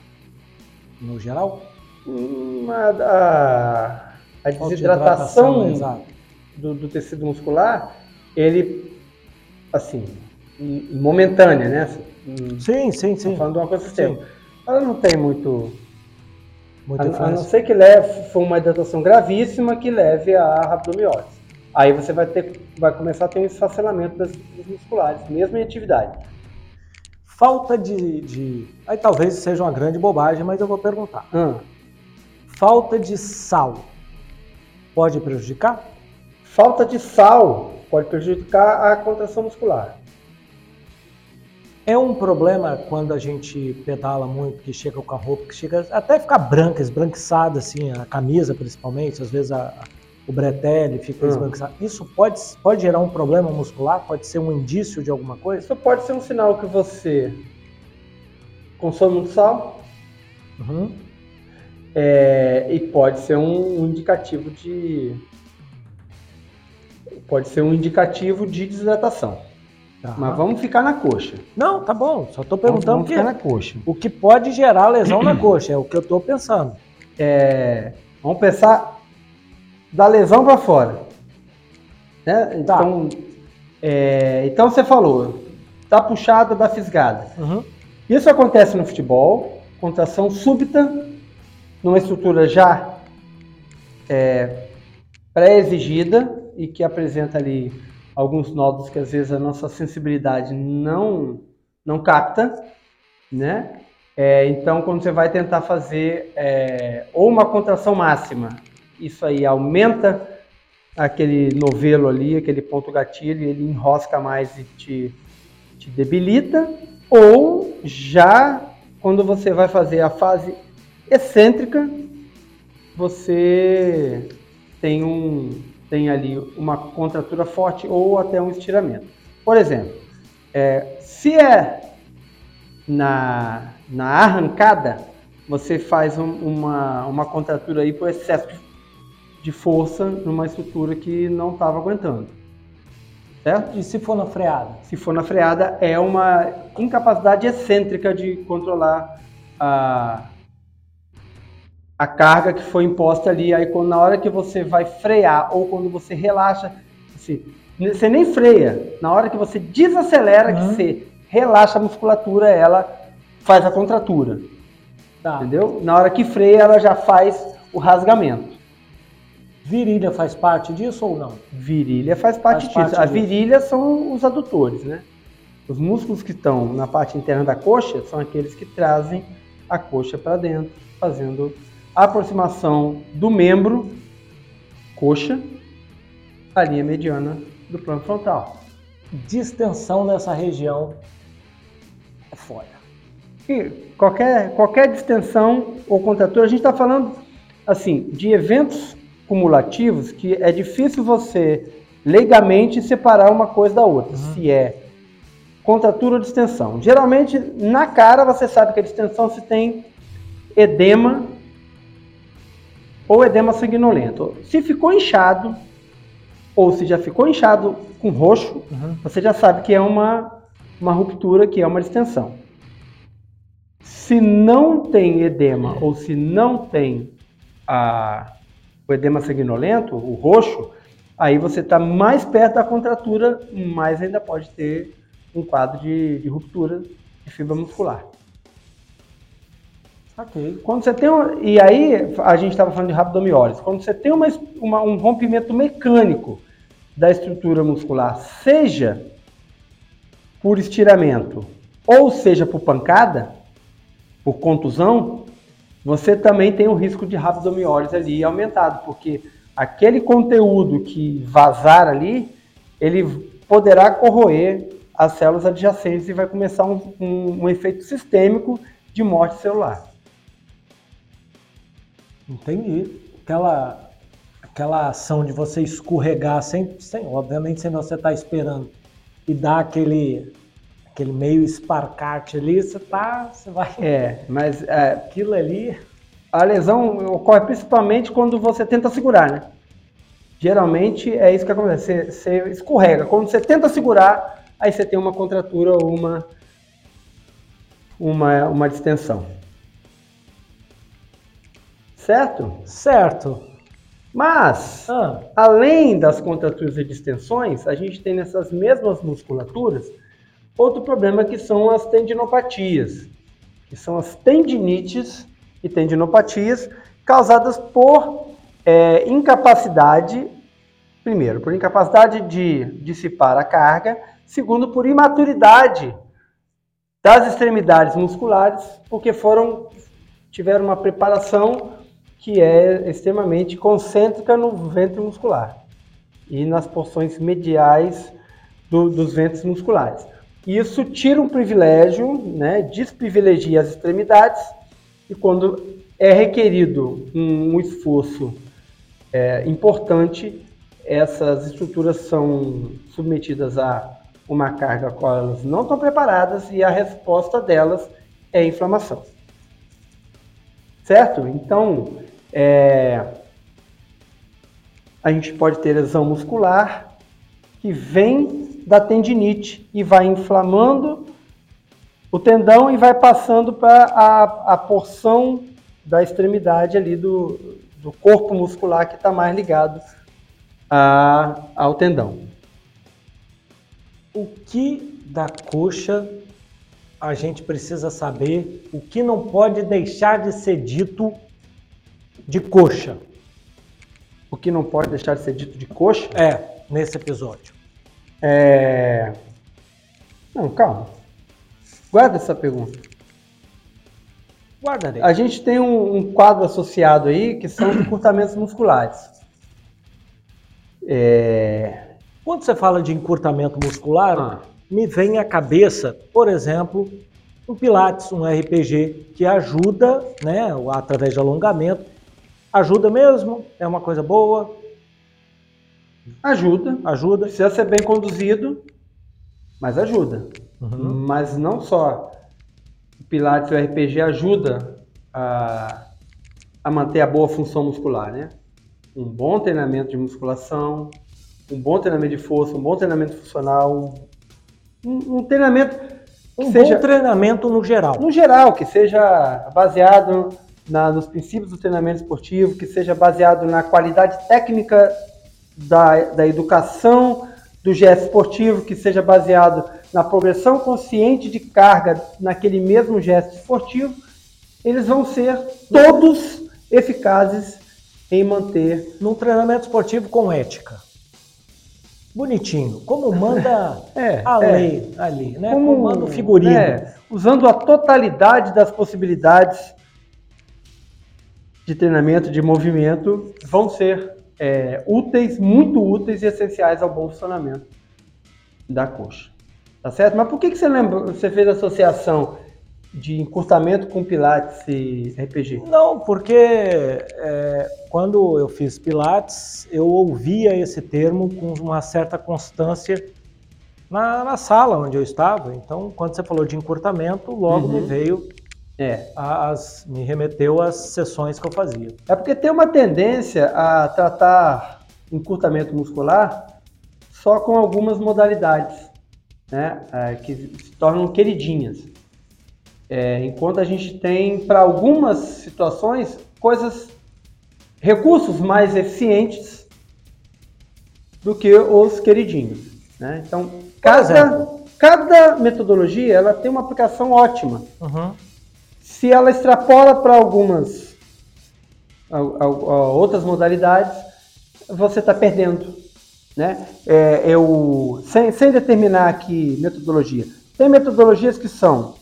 no geral? Hum, a, a, desidratação de do, do tecido muscular, ele, assim, momentânea, né? Sim, sim, sim. falando de uma coisa sistema. Ela não tem muito. muito a, a, não ser que leve, for uma hidratação gravíssima que leve a rabdomiólise. Aí você vai ter, vai começar a ter um esfacelamento das, das musculares, mesmo em atividade. Falta de, de, Aí talvez seja uma grande bobagem, mas eu vou perguntar. Hum. Falta de sal pode prejudicar? Falta de sal pode prejudicar a contração muscular. É um problema quando a gente pedala muito, que chega com a roupa, que chega até ficar branca, esbranquiçada, assim, a camisa principalmente, às vezes a, o bretelle fica hum. esbranquiçado. Isso pode, pode gerar um problema muscular? Pode ser um indício de alguma coisa? Isso pode ser um sinal que você consome muito sal. Uhum. É, e pode ser um, um indicativo de. Pode ser um indicativo de desidratação. Tá. Mas vamos ficar na coxa. Não, tá bom. Só estou perguntando vamos, vamos na coxa. o que pode gerar lesão na coxa. É o que eu estou pensando. É, vamos pensar da lesão para fora. Né? Tá. Então, tá. é, então você falou, tá puxada da fisgada. Uhum. Isso acontece no futebol, contração súbita, numa estrutura já é, pré-exigida e que apresenta ali alguns nódulos que às vezes a nossa sensibilidade não, não capta, né? É, então, quando você vai tentar fazer é, ou uma contração máxima, isso aí aumenta aquele novelo ali, aquele ponto gatilho, ele enrosca mais e te, te debilita, ou já quando você vai fazer a fase excêntrica, você tem um, tem ali uma contratura forte ou até um estiramento. Por exemplo, é, se é na, na arrancada, você faz um, uma, uma contratura aí por excesso de força numa estrutura que não estava aguentando. Certo? E se for na freada? Se for na freada, é uma incapacidade excêntrica de controlar a, a carga que foi imposta ali. Aí quando, na hora que você vai frear ou quando você relaxa, assim, você nem freia. Na hora que você desacelera, uhum. que você relaxa a musculatura, ela faz a contratura. Tá. Entendeu? Na hora que freia, ela já faz o rasgamento. Virilha faz parte disso ou não? Virilha faz parte faz disso. Parte a virilha são os adutores, né? Os músculos que estão na parte interna da coxa são aqueles que trazem a coxa para dentro, fazendo aproximação do membro, coxa, à linha mediana do plano frontal. Distensão nessa região é foda. qualquer, qualquer distensão ou contratura, a gente está falando assim de eventos cumulativos que é difícil você legalmente separar uma coisa da outra, uhum. se é contratura ou distensão. Geralmente, na cara, você sabe que a distensão se tem edema ou edema sanguinolento. Se ficou inchado, ou se já ficou inchado com roxo, uhum. você já sabe que é uma, uma ruptura, que é uma distensão. Se não tem edema ou se não tem a, o edema sanguinolento, o roxo, aí você está mais perto da contratura, mas ainda pode ter um quadro de, de ruptura de fibra muscular. Ok. Quando você tem e aí a gente estava falando de rabdomiólise. Quando você tem uma, uma, um rompimento mecânico da estrutura muscular, seja por estiramento ou seja por pancada, por contusão, você também tem o risco de rabdomiólise ali aumentado, porque aquele conteúdo que vazar ali, ele poderá corroer as células adjacentes e vai começar um, um, um efeito sistêmico de morte celular. Entendi. Aquela, aquela ação de você escorregar sem, sem obviamente, sem você estar tá esperando e dar aquele, aquele meio esparcate ali, você tá, você vai. É, mas é, aquilo ali, a lesão ocorre principalmente quando você tenta segurar, né? Geralmente é isso que acontece, você, você escorrega. Quando você tenta segurar, aí você tem uma contratura ou uma, uma, uma distensão. Certo? Certo. Mas, ah. além das contraturas e distensões, a gente tem nessas mesmas musculaturas outro problema que são as tendinopatias, que são as tendinites e tendinopatias causadas por é, incapacidade, primeiro, por incapacidade de dissipar a carga, segundo, por imaturidade das extremidades musculares, porque foram tiveram uma preparação que é extremamente concêntrica no ventre muscular e nas porções mediais do, dos ventres musculares. Isso tira um privilégio, né, desprivilegia as extremidades e quando é requerido um, um esforço é, importante, essas estruturas são submetidas a uma carga a qual elas não estão preparadas e a resposta delas é inflamação. Certo? Então, é, a gente pode ter lesão muscular que vem da tendinite e vai inflamando o tendão e vai passando para a, a porção da extremidade ali do, do corpo muscular que está mais ligado a, ao tendão. O que da coxa a gente precisa saber? O que não pode deixar de ser dito de coxa. O que não pode deixar de ser dito de coxa? É, nesse episódio. É. Não, calma. Guarda essa pergunta. Guardarei. A gente tem um, um quadro associado aí que são encurtamentos musculares. É... Quando você fala de encurtamento muscular, ah. me vem à cabeça, por exemplo, um Pilates, um RPG, que ajuda, né, através de alongamento, Ajuda mesmo? É uma coisa boa? Ajuda. Ajuda. Precisa ser bem conduzido, mas ajuda. Uhum. Mas não só o Pilates e o RPG ajuda a, a manter a boa função muscular, né? Um bom treinamento de musculação, um bom treinamento de força, um bom treinamento funcional, um, um treinamento que um seja, bom treinamento no geral. No geral, que seja baseado na, nos princípios do treinamento esportivo, que seja baseado na qualidade técnica da, da educação do gesto esportivo, que seja baseado na progressão consciente de carga naquele mesmo gesto esportivo, eles vão ser todos eficazes em manter. Num treinamento esportivo com ética. Bonitinho, como manda é, a é. lei ali, né? Como, como manda o figurino. É, usando a totalidade das possibilidades de treinamento, de movimento, vão ser é, úteis, muito úteis e essenciais ao bom funcionamento da coxa. Tá certo? Mas por que, que você lembra, você fez associação de encurtamento com Pilates e RPG? Não, porque é, quando eu fiz Pilates, eu ouvia esse termo com uma certa constância na, na sala onde eu estava. Então, quando você falou de encurtamento, logo Uhum. me veio, É. as, me remeteu às sessões que eu fazia. É porque tem uma tendência a tratar encurtamento muscular só com algumas modalidades, né? é, que se tornam queridinhas. É, enquanto a gente tem, para algumas situações, coisas, recursos mais eficientes do que os queridinhos. Né? Então, cada, cada metodologia ela tem uma aplicação ótima. Uhum. Se ela extrapola para algumas a- a- a outras modalidades, você está perdendo. Né? É, eu, sem, sem determinar aqui metodologia, tem metodologias que são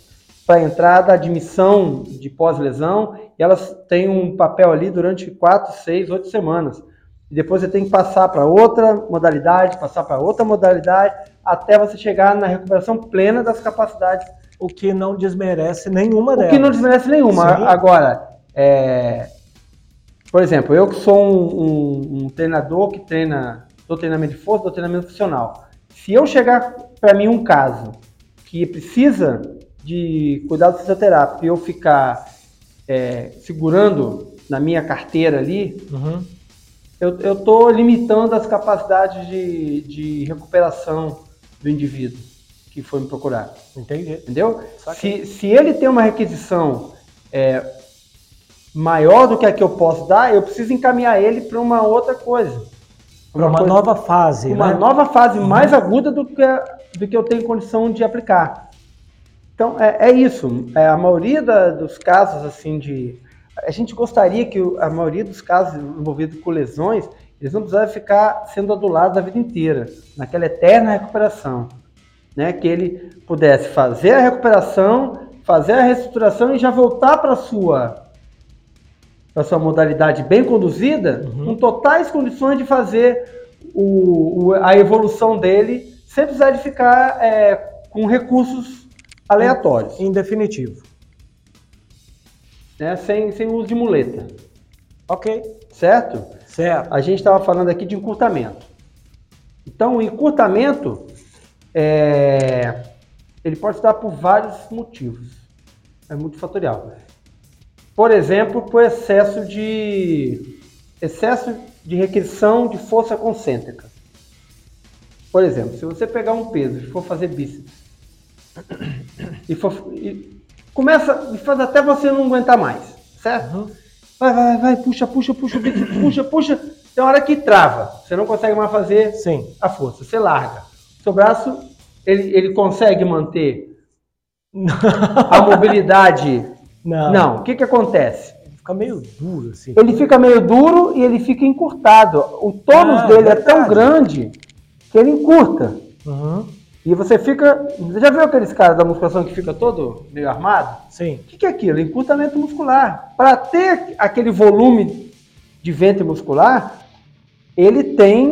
para entrada, admissão de pós-lesão, e elas têm um papel ali durante 4, 6, 8 semanas. E depois você tem que passar para outra modalidade, passar para outra modalidade, até você chegar na recuperação plena das capacidades O que não desmerece nenhuma o delas. que não desmerece nenhuma. Sim. Agora, é, por exemplo, eu que sou um, um- um treinador que treina, dou treinamento de força, dou treinamento funcional. Se eu chegar para mim um caso que precisa de cuidado fisioterápico e eu ficar é, segurando na minha carteira ali, Uhum. eu estou limitando as capacidades de, de recuperação do indivíduo que foi me procurar. Entendi. Entendeu? Se, se ele tem uma requisição é, maior do que a que eu posso dar, eu preciso encaminhar ele para uma outra coisa. Para uma coisa- nova fase, uma né? nova fase mais aguda do que, do que eu tenho condição de aplicar. Então, é, é isso. É, a maioria da- dos casos, assim, de... A gente gostaria que a maioria dos casos envolvidos com lesões, eles não precisavam ficar sendo adulados a vida inteira, naquela eterna recuperação. Né? Que ele pudesse fazer a recuperação, fazer a reestruturação e já voltar para a sua para sua modalidade bem conduzida, Uhum. com totais condições de fazer o, o- a evolução dele, sem precisar de ficar é, com recursos aleatórios, Em definitivo. né? sem, sem uso de muleta, Ok. certo? Certo. A gente estava falando aqui de encurtamento. Então, o encurtamento, é, ele pode se dar por vários motivos. É multifatorial. Por exemplo, por excesso de excesso de requisição de força concêntrica. Por exemplo, se você pegar um peso e for fazer bíceps e, for, e começa e faz até você não aguentar mais, certo? Uhum. Vai, vai, vai, puxa, puxa, puxa bíceps, puxa, puxa. Tem hora que trava. Você não consegue mais fazer Sim. a força. Você larga. Seu braço, ele, ele consegue manter a mobilidade. Não. Não. O que, que acontece? Fica meio duro, assim. Ele fica meio duro e ele fica encurtado. O tônus Ah, dele é verdade. tão grande que ele encurta. Uhum. E você fica. Você já viu aqueles caras da musculação que fica todo meio armado? Sim. O que, que é aquilo? Encurtamento muscular. Para ter aquele volume de ventre muscular, ele tem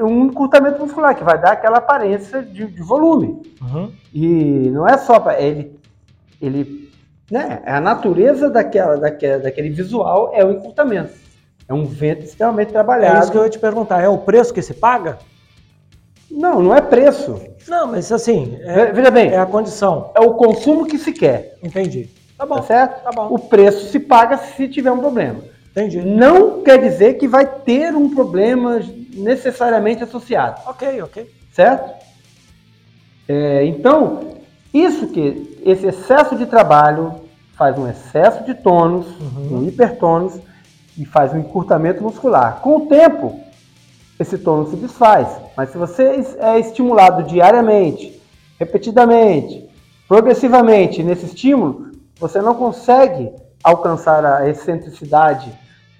um encurtamento muscular, que vai dar aquela aparência de, de volume. Uhum. E não é só para ele, ele, né? A natureza daquela, daquela, daquele visual é o encurtamento. É um ventre extremamente É trabalhado. isso que eu ia te perguntar. É o preço que se paga? Não, não é preço. Não, mas assim, é, Veja bem, é a condição. é o consumo que se quer, Entendi. Tá bom. tá certo? Tá bom. O preço se paga se tiver um problema. Entendi. Não quer dizer que vai ter um problema necessariamente associado. Ok, ok. certo? É, então, isso que esse excesso de trabalho faz um excesso de tônus, Uhum. um hipertônus e faz um encurtamento muscular. Com o tempo, esse tônus se desfaz, mas se você é estimulado diariamente, repetidamente, progressivamente nesse estímulo, você não consegue alcançar a excentricidade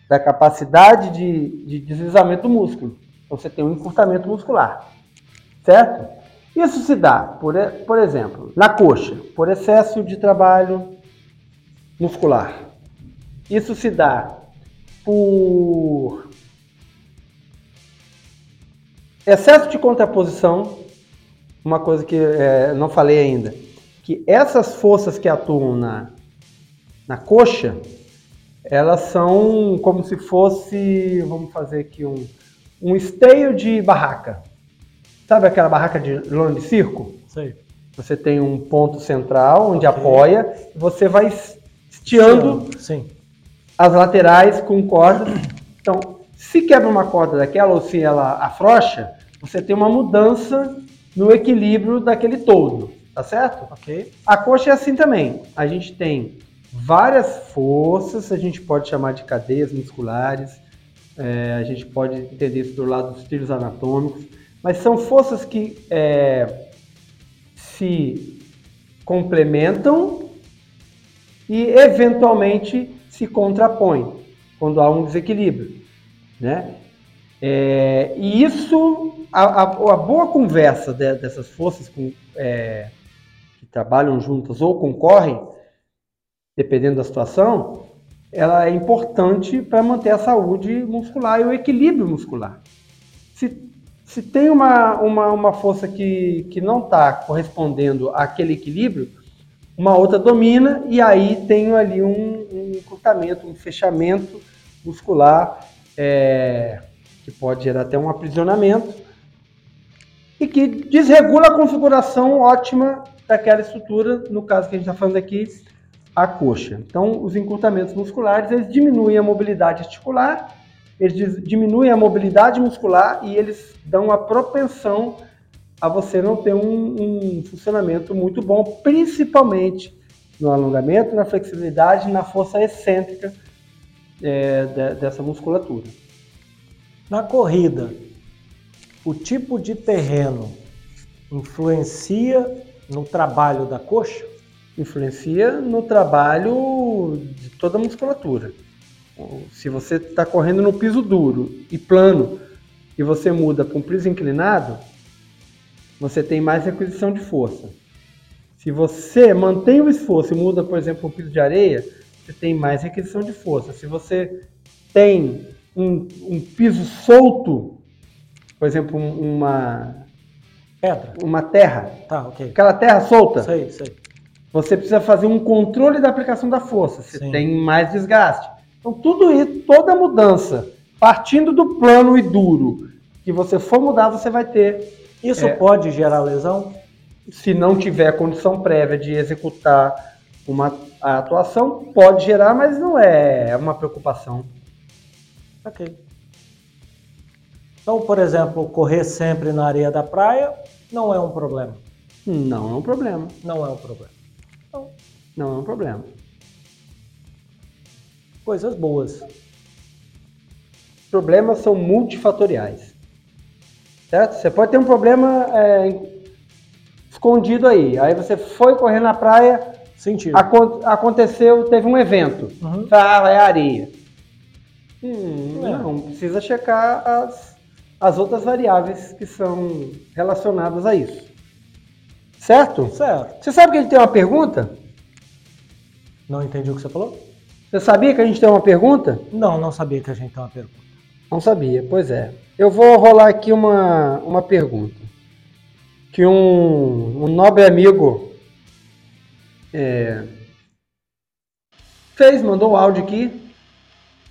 da capacidade de, de deslizamento do músculo. Então, você tem um encurtamento muscular certo? Isso se dá, por, por exemplo, na coxa, por excesso de trabalho muscular. Isso se dá por excesso de contraposição, uma coisa que eh, não falei ainda, que essas forças que atuam na, na coxa, elas são como se fosse, vamos fazer aqui um, um esteio de barraca. Sabe aquela barraca de lona de circo? Sei. Você tem um ponto central onde okay. apoia e você vai estiando Sim. as laterais com cordas. Então, se quebra uma corda daquela ou se ela afrouxa, você tem uma mudança no equilíbrio daquele todo, tá certo? Ok. A coxa é assim também. A gente tem várias forças, a gente pode chamar de cadeias musculares, é, a gente pode entender isso do lado dos trilhos anatômicos, mas são forças que é, se complementam e eventualmente se contrapõem quando há um desequilíbrio, né? É, e isso, a, a, a, boa conversa de, dessas forças com, é, que trabalham juntas ou concorrem, dependendo da situação, ela é importante para manter a saúde muscular e o equilíbrio muscular. Se, se tem uma, uma, uma força que, que não está correspondendo àquele equilíbrio, uma outra domina e aí tem ali um, um encurtamento, um fechamento muscular é, que pode gerar até um aprisionamento e que desregula a configuração ótima daquela estrutura, no caso que a gente está falando aqui, a coxa. Então, os encurtamentos musculares, eles diminuem a mobilidade articular, eles diminuem a mobilidade muscular e eles dão a propensão a você não ter um, um funcionamento muito bom, principalmente no alongamento, na flexibilidade, na força excêntrica é, de, dessa musculatura. Na corrida, o tipo de terreno influencia no trabalho da coxa? Influencia no trabalho de toda a musculatura. Se você está correndo no piso duro e plano e você muda para um piso inclinado, você tem mais requisição de força. Se você mantém o esforço e muda, por exemplo, para um piso de areia, você tem mais requisição de força. Se você tem um, um piso solto, por exemplo, uma pedra, uma terra, tá, ok. Aquela terra solta. Sei, sei. Você precisa fazer um controle da aplicação da força. Você Sim. tem mais desgaste. Então tudo isso, toda mudança, partindo do plano e duro que você for mudar, você vai ter. Isso é, pode gerar lesão? Se não tiver condição prévia de executar uma atuação, pode gerar, mas não é uma preocupação. Ok. Então, por exemplo, correr sempre na areia da praia não é um problema. Não é um problema. Não é um problema. Então, não é um problema. Coisas boas. Problemas são multifatoriais. Certo? Você pode ter um problema é, escondido aí. Aí você foi correr na praia, Sentido. aconteceu, teve um evento. Uhum. Ah, é areia. Hum, é. Não, precisa checar as, as outras variáveis que são relacionadas a isso. Certo? Certo. Você sabe que ele tem uma pergunta? Não entendi o que você falou? Você sabia que a gente tem uma pergunta? Não, não sabia que a gente tem uma pergunta. Não sabia, pois é. Eu vou rolar aqui uma, uma pergunta. Que um, um nobre amigo é, fez, mandou o áudio aqui.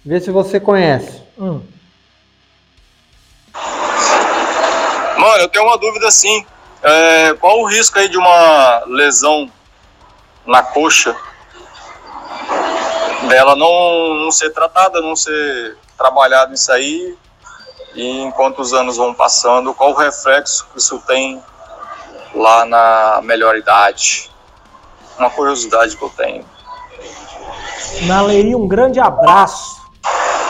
Vê se você conhece. Hum. Mano, eu tenho uma dúvida assim. É, qual o risco aí de uma lesão na coxa dela não, não ser tratada, não ser trabalhado isso aí e enquanto os anos vão passando, qual o reflexo que isso tem lá na melhor idade? Uma curiosidade que eu tenho. Naleiri, um grande abraço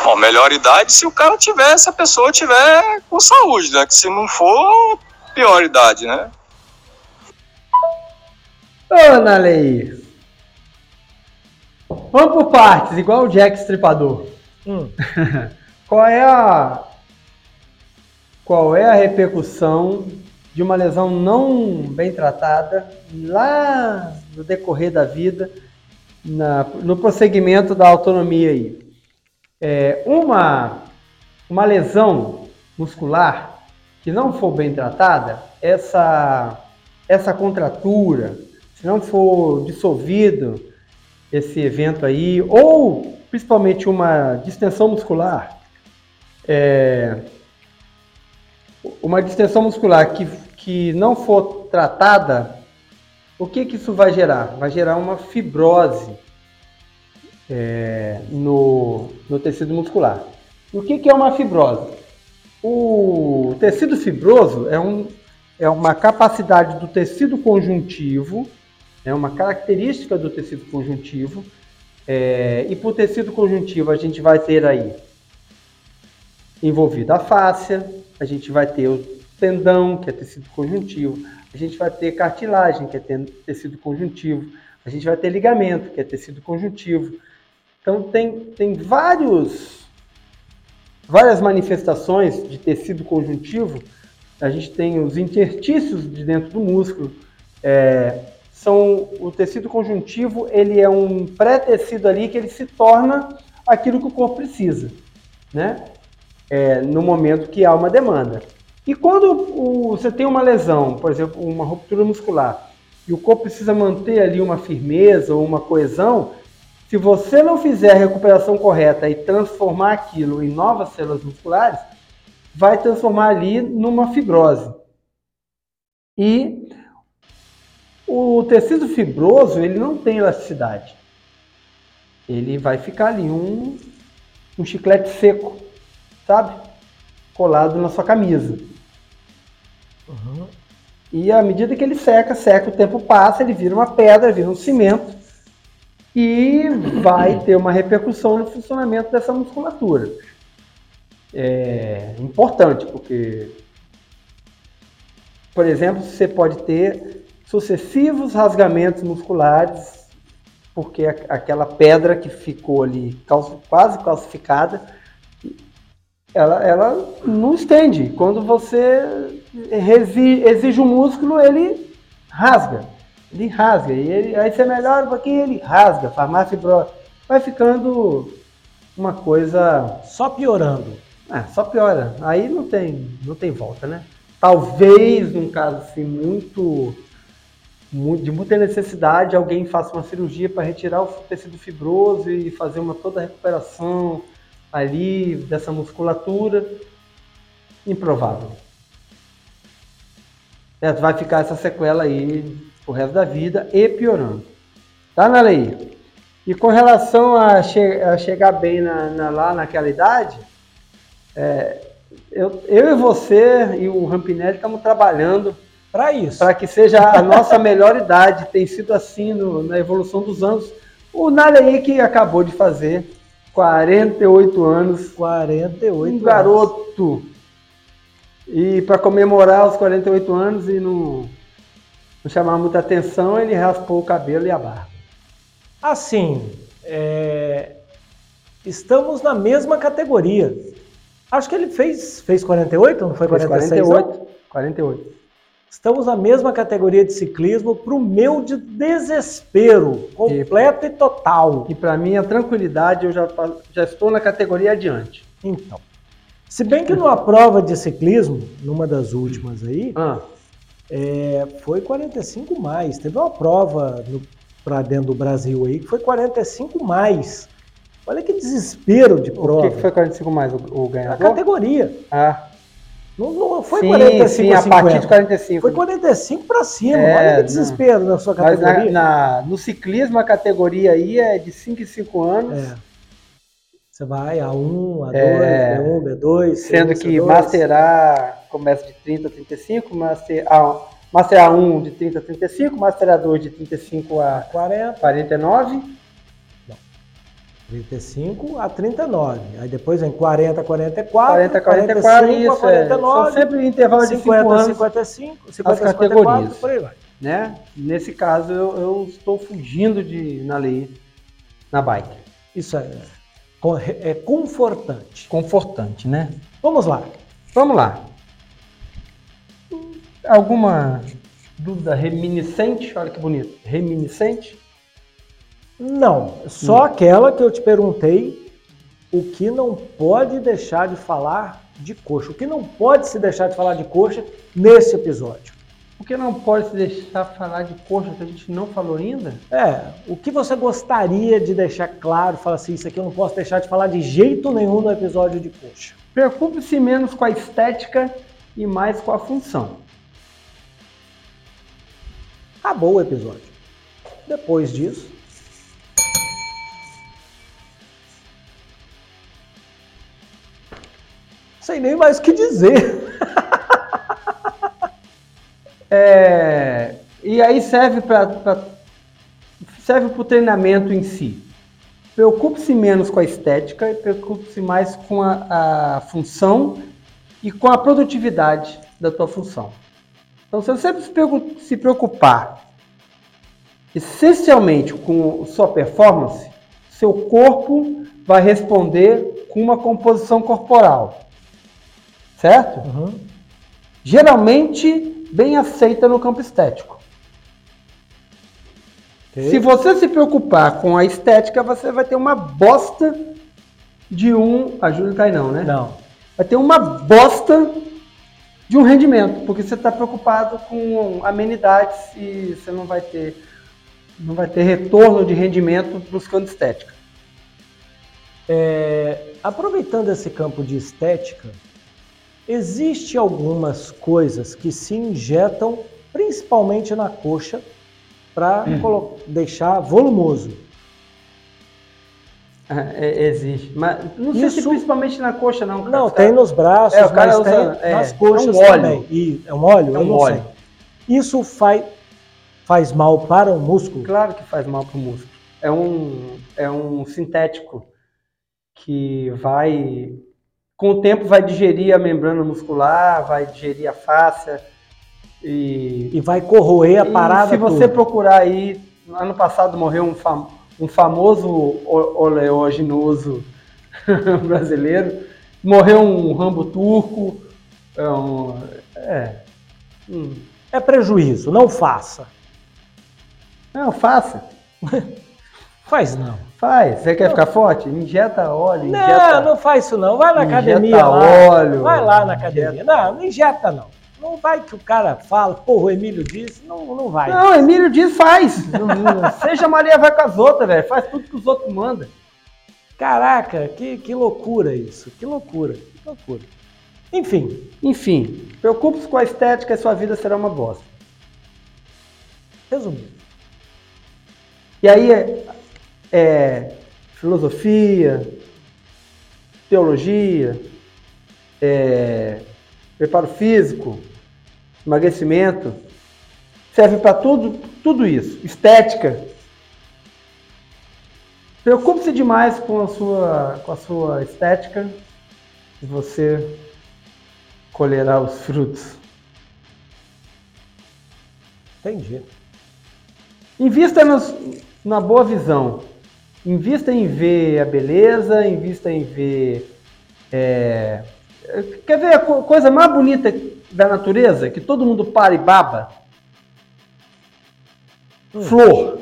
Bom, melhor idade se o cara tiver, se a pessoa tiver com saúde, né? Que se não for, pior idade, né? Ô, Nalei. Vamos por partes, igual o Jack Stripador. Hum. qual é a qual é a repercussão de uma lesão não bem tratada lá no decorrer da vida, na, no prosseguimento da autonomia aí? é, uma, uma lesão muscular que não for bem tratada, essa, essa contratura, se não for dissolvido esse evento aí, ou principalmente uma distensão muscular, é, uma distensão muscular que, que não for tratada, o que, que isso vai gerar? Vai gerar uma fibrose é, no, no tecido muscular. E o que, que é uma fibrose? O tecido fibroso é, um, é uma capacidade do tecido conjuntivo, é uma característica do tecido conjuntivo, é, e por tecido conjuntivo a gente vai ter aí envolvida a fáscia, a gente vai ter o tendão, que é tecido conjuntivo, a gente vai ter cartilagem, que é tecido conjuntivo, a gente vai ter ligamento, que é tecido conjuntivo. Então tem, tem vários, várias manifestações de tecido conjuntivo. A gente tem os interstícios de dentro do músculo. É, são o tecido conjuntivo, ele é um pré-tecido ali que ele se torna aquilo que o corpo precisa, né? é, no momento que há uma demanda. E quando o, você tem uma lesão, por exemplo, uma ruptura muscular, e o corpo precisa manter ali uma firmeza ou uma coesão, se você não fizer a recuperação correta e transformar aquilo em novas células musculares, vai transformar ali numa fibrose. E o tecido fibroso, ele não tem elasticidade. Ele vai ficar ali um, um chiclete seco sabe? Colado na sua camisa. Uhum. E à medida que ele seca, seca, o tempo passa, ele vira uma pedra, vira um cimento e vai ter uma repercussão no funcionamento dessa musculatura. É importante, porque, por exemplo, você pode ter sucessivos rasgamentos musculares, porque aquela pedra que ficou ali quase calcificada ela, ela não estende. Quando você exige o músculo, ele rasga. Ele rasga. E ele, aí você melhora um pouquinho, ele rasga. Farmácia fibrose. Vai ficando uma coisa. Só piorando. É, só piora. Aí não tem, não tem volta, né? Talvez, num caso assim, muito, muito de muita necessidade, alguém faça uma cirurgia para retirar o tecido fibroso e fazer uma toda a recuperação ali dessa musculatura, improvável. É, vai ficar essa sequela aí o resto da vida e piorando. Tá, Nalei? E com relação a, che a chegar bem na, na, lá naquela idade, é, eu, eu e você e o Rampinelli estamos trabalhando para isso. Para que seja a nossa melhor idade. Tem sido assim no, na evolução dos anos. O Nalei que acabou de fazer 48 anos. 48 Um anos. garoto. E para comemorar os 48 anos e não, não chamar muita atenção, ele raspou o cabelo e a barba. Assim, é... estamos na mesma categoria. Acho que ele fez, fez 48, não foi 46? Fez 48. Não? 48. Estamos na mesma categoria de ciclismo para o meu de desespero completo e, e total. E para mim, a tranquilidade, eu já, já estou na categoria adiante. Então, se bem que numa prova de ciclismo, numa das últimas aí, ah. É, foi 45 mais. Teve uma prova para dentro do Brasil aí que foi 45 mais. Olha que desespero de prova. O que, que foi 45 mais, o, o ganhador? A categoria. Ah. Não, não foi sim, 45 sim, a, partir de 45. Foi 45 para cima. É, Olha que desespero não. na sua categoria. Na, na, no ciclismo, a categoria aí é de 5 em 5 anos. É. Você vai A1, A2, é, B1, B2. Sendo C1, que C2. Master A começa de 30 a 35, Master A, Master A1 de 30 a 35, Master A2 de 35 a 40. 49 35 a 39. Aí depois vem 40 a 44, 40 a 44, 45 isso, a 49. É. São sempre intervalo de 50 5 anos. 55, 50 as categorias. por aí vai. Né? Nesse caso, eu, eu, estou fugindo de na lei na bike. Isso é, é confortante. Confortante, né? Vamos lá. Vamos lá. Alguma dúvida reminiscente? Olha que bonito. Reminiscente? Não, só hum. aquela que eu te perguntei o que não pode deixar de falar de coxa. O que não pode se deixar de falar de coxa nesse episódio? Por que não pode se deixar falar de coxa que a gente não falou ainda? É, o que você gostaria de deixar claro? Fala assim, isso aqui eu não posso deixar de falar de jeito nenhum no episódio de coxa. Preocupe-se menos com a estética e mais com a função. Acabou o episódio. Depois disso, sem nem mais o que dizer. É, e aí serve para serve para o treinamento em si. Preocupe-se menos com a estética e preocupe-se mais com a, a, função e com a produtividade da tua função. Então, se você se preocupar essencialmente com sua performance, seu corpo vai responder com uma composição corporal. Certo? Uhum. Geralmente bem aceita no campo estético. Okay. Se você se preocupar com a estética, você vai ter uma bosta de um. A Júlia cai não, né? Não. Vai ter uma bosta de um rendimento, porque você está preocupado com amenidades e você não vai ter não vai ter retorno de rendimento buscando estética. É, aproveitando esse campo de estética, Existe algumas coisas que se injetam principalmente na coxa para hum. deixar volumoso. É, é, existe, mas não sei Isso... se principalmente na coxa não. Cara. Não, tem nos braços, é, mas usa, tem é, nas coxas é um óleo. também. E é um óleo? É um óleo. Sei. Isso faz, faz mal para o músculo? Claro que faz mal para o músculo. É um, é um sintético que vai com o tempo vai digerir a membrana muscular, vai digerir a fáscia e, e vai corroer a parada. se você procurar aí, ano passado morreu um, fam, um famoso oleaginoso brasileiro, morreu um rambo turco, é, um, é, hum. é prejuízo, não faça. Não, faça. Faz não. Faz. Você quer ficar forte? Injeta óleo. Não, injeta... não faz isso não. Vai na injeta academia lá. óleo. Vai lá na academia. Injeta. Não, não injeta não. Não vai que o cara fala, porra, o Emílio disse, não, não vai. Não, o Emílio diz, faz. seja Maria vai com as outras, velho. Faz tudo que os outros mandam. Caraca, que, que loucura isso. Que loucura, que loucura. Enfim. Enfim, preocupe-se com a estética e sua vida será uma bosta. Resumindo. E aí, é, filosofia, teologia, é, preparo físico, emagrecimento, serve para tudo, tudo isso. Estética. Preocupe-se demais com a sua, com a sua estética e você colherá os frutos. Entendi. Invista nos, na boa visão. Invista em ver a beleza, invista em ver. É... Quer ver a coisa mais bonita da natureza? Que todo mundo para e baba? Hum. Flor.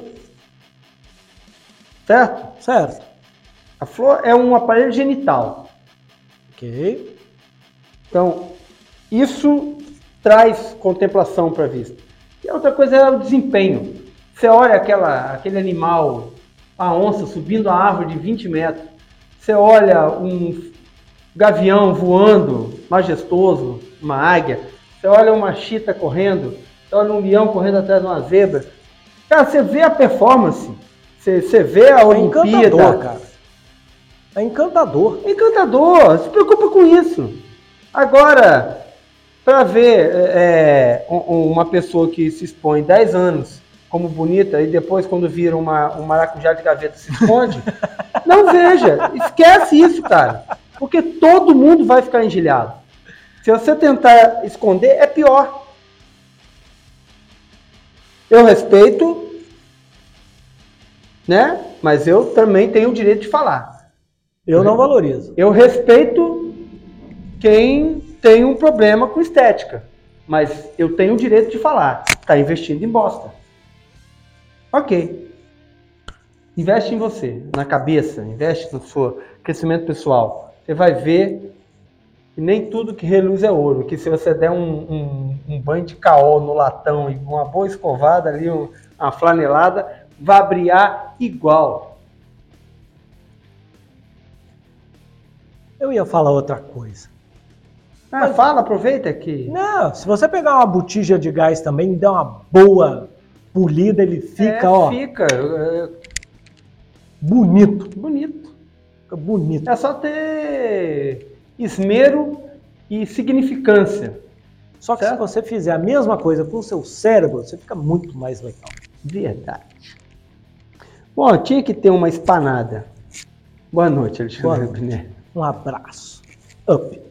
Certo? Certo. A flor é um aparelho genital. Ok. Então, isso traz contemplação para a vista. E a outra coisa é o desempenho. Você olha aquela, aquele animal a onça subindo a árvore de 20 metros. Você olha um gavião voando, majestoso, uma águia. Você olha uma chita correndo. Você olha um leão correndo atrás de uma zebra. Cara, você vê a performance. Você, você vê a é Olimpíada. Encantador, cara. É encantador. Encantador. Se preocupa com isso. Agora, para ver é, uma pessoa que se expõe 10 anos como bonita e depois quando vira uma, um maracujá de gaveta se esconde. Não veja, esquece isso, cara. Porque todo mundo vai ficar engilhado. Se você tentar esconder, é pior. Eu respeito, né? Mas eu também tenho o direito de falar. Eu não valorizo. Eu respeito quem tem um problema com estética. Mas eu tenho o direito de falar. Está investindo em bosta. Ok. Investe em você, na cabeça, investe no seu crescimento pessoal. Você vai ver E nem tudo que reluz é ouro. Que se você der um, um, um banho de caol no latão e uma boa escovada ali, um, uma flanelada, vai brilhar igual. Eu ia falar outra coisa. Ah, fala, aproveita aqui. Não, se você pegar uma botija de gás também e der uma boa polida, ele fica, É, ó, Fica é, bonito. bonito. Fica bonito. É só ter esmero e significância. Só que se certo. você fizer a mesma coisa com o seu cérebro, você fica muito mais legal. Verdade. Bom, tinha que ter uma espanada. Boa noite, Alexandre Boa noite. Um abraço. Up.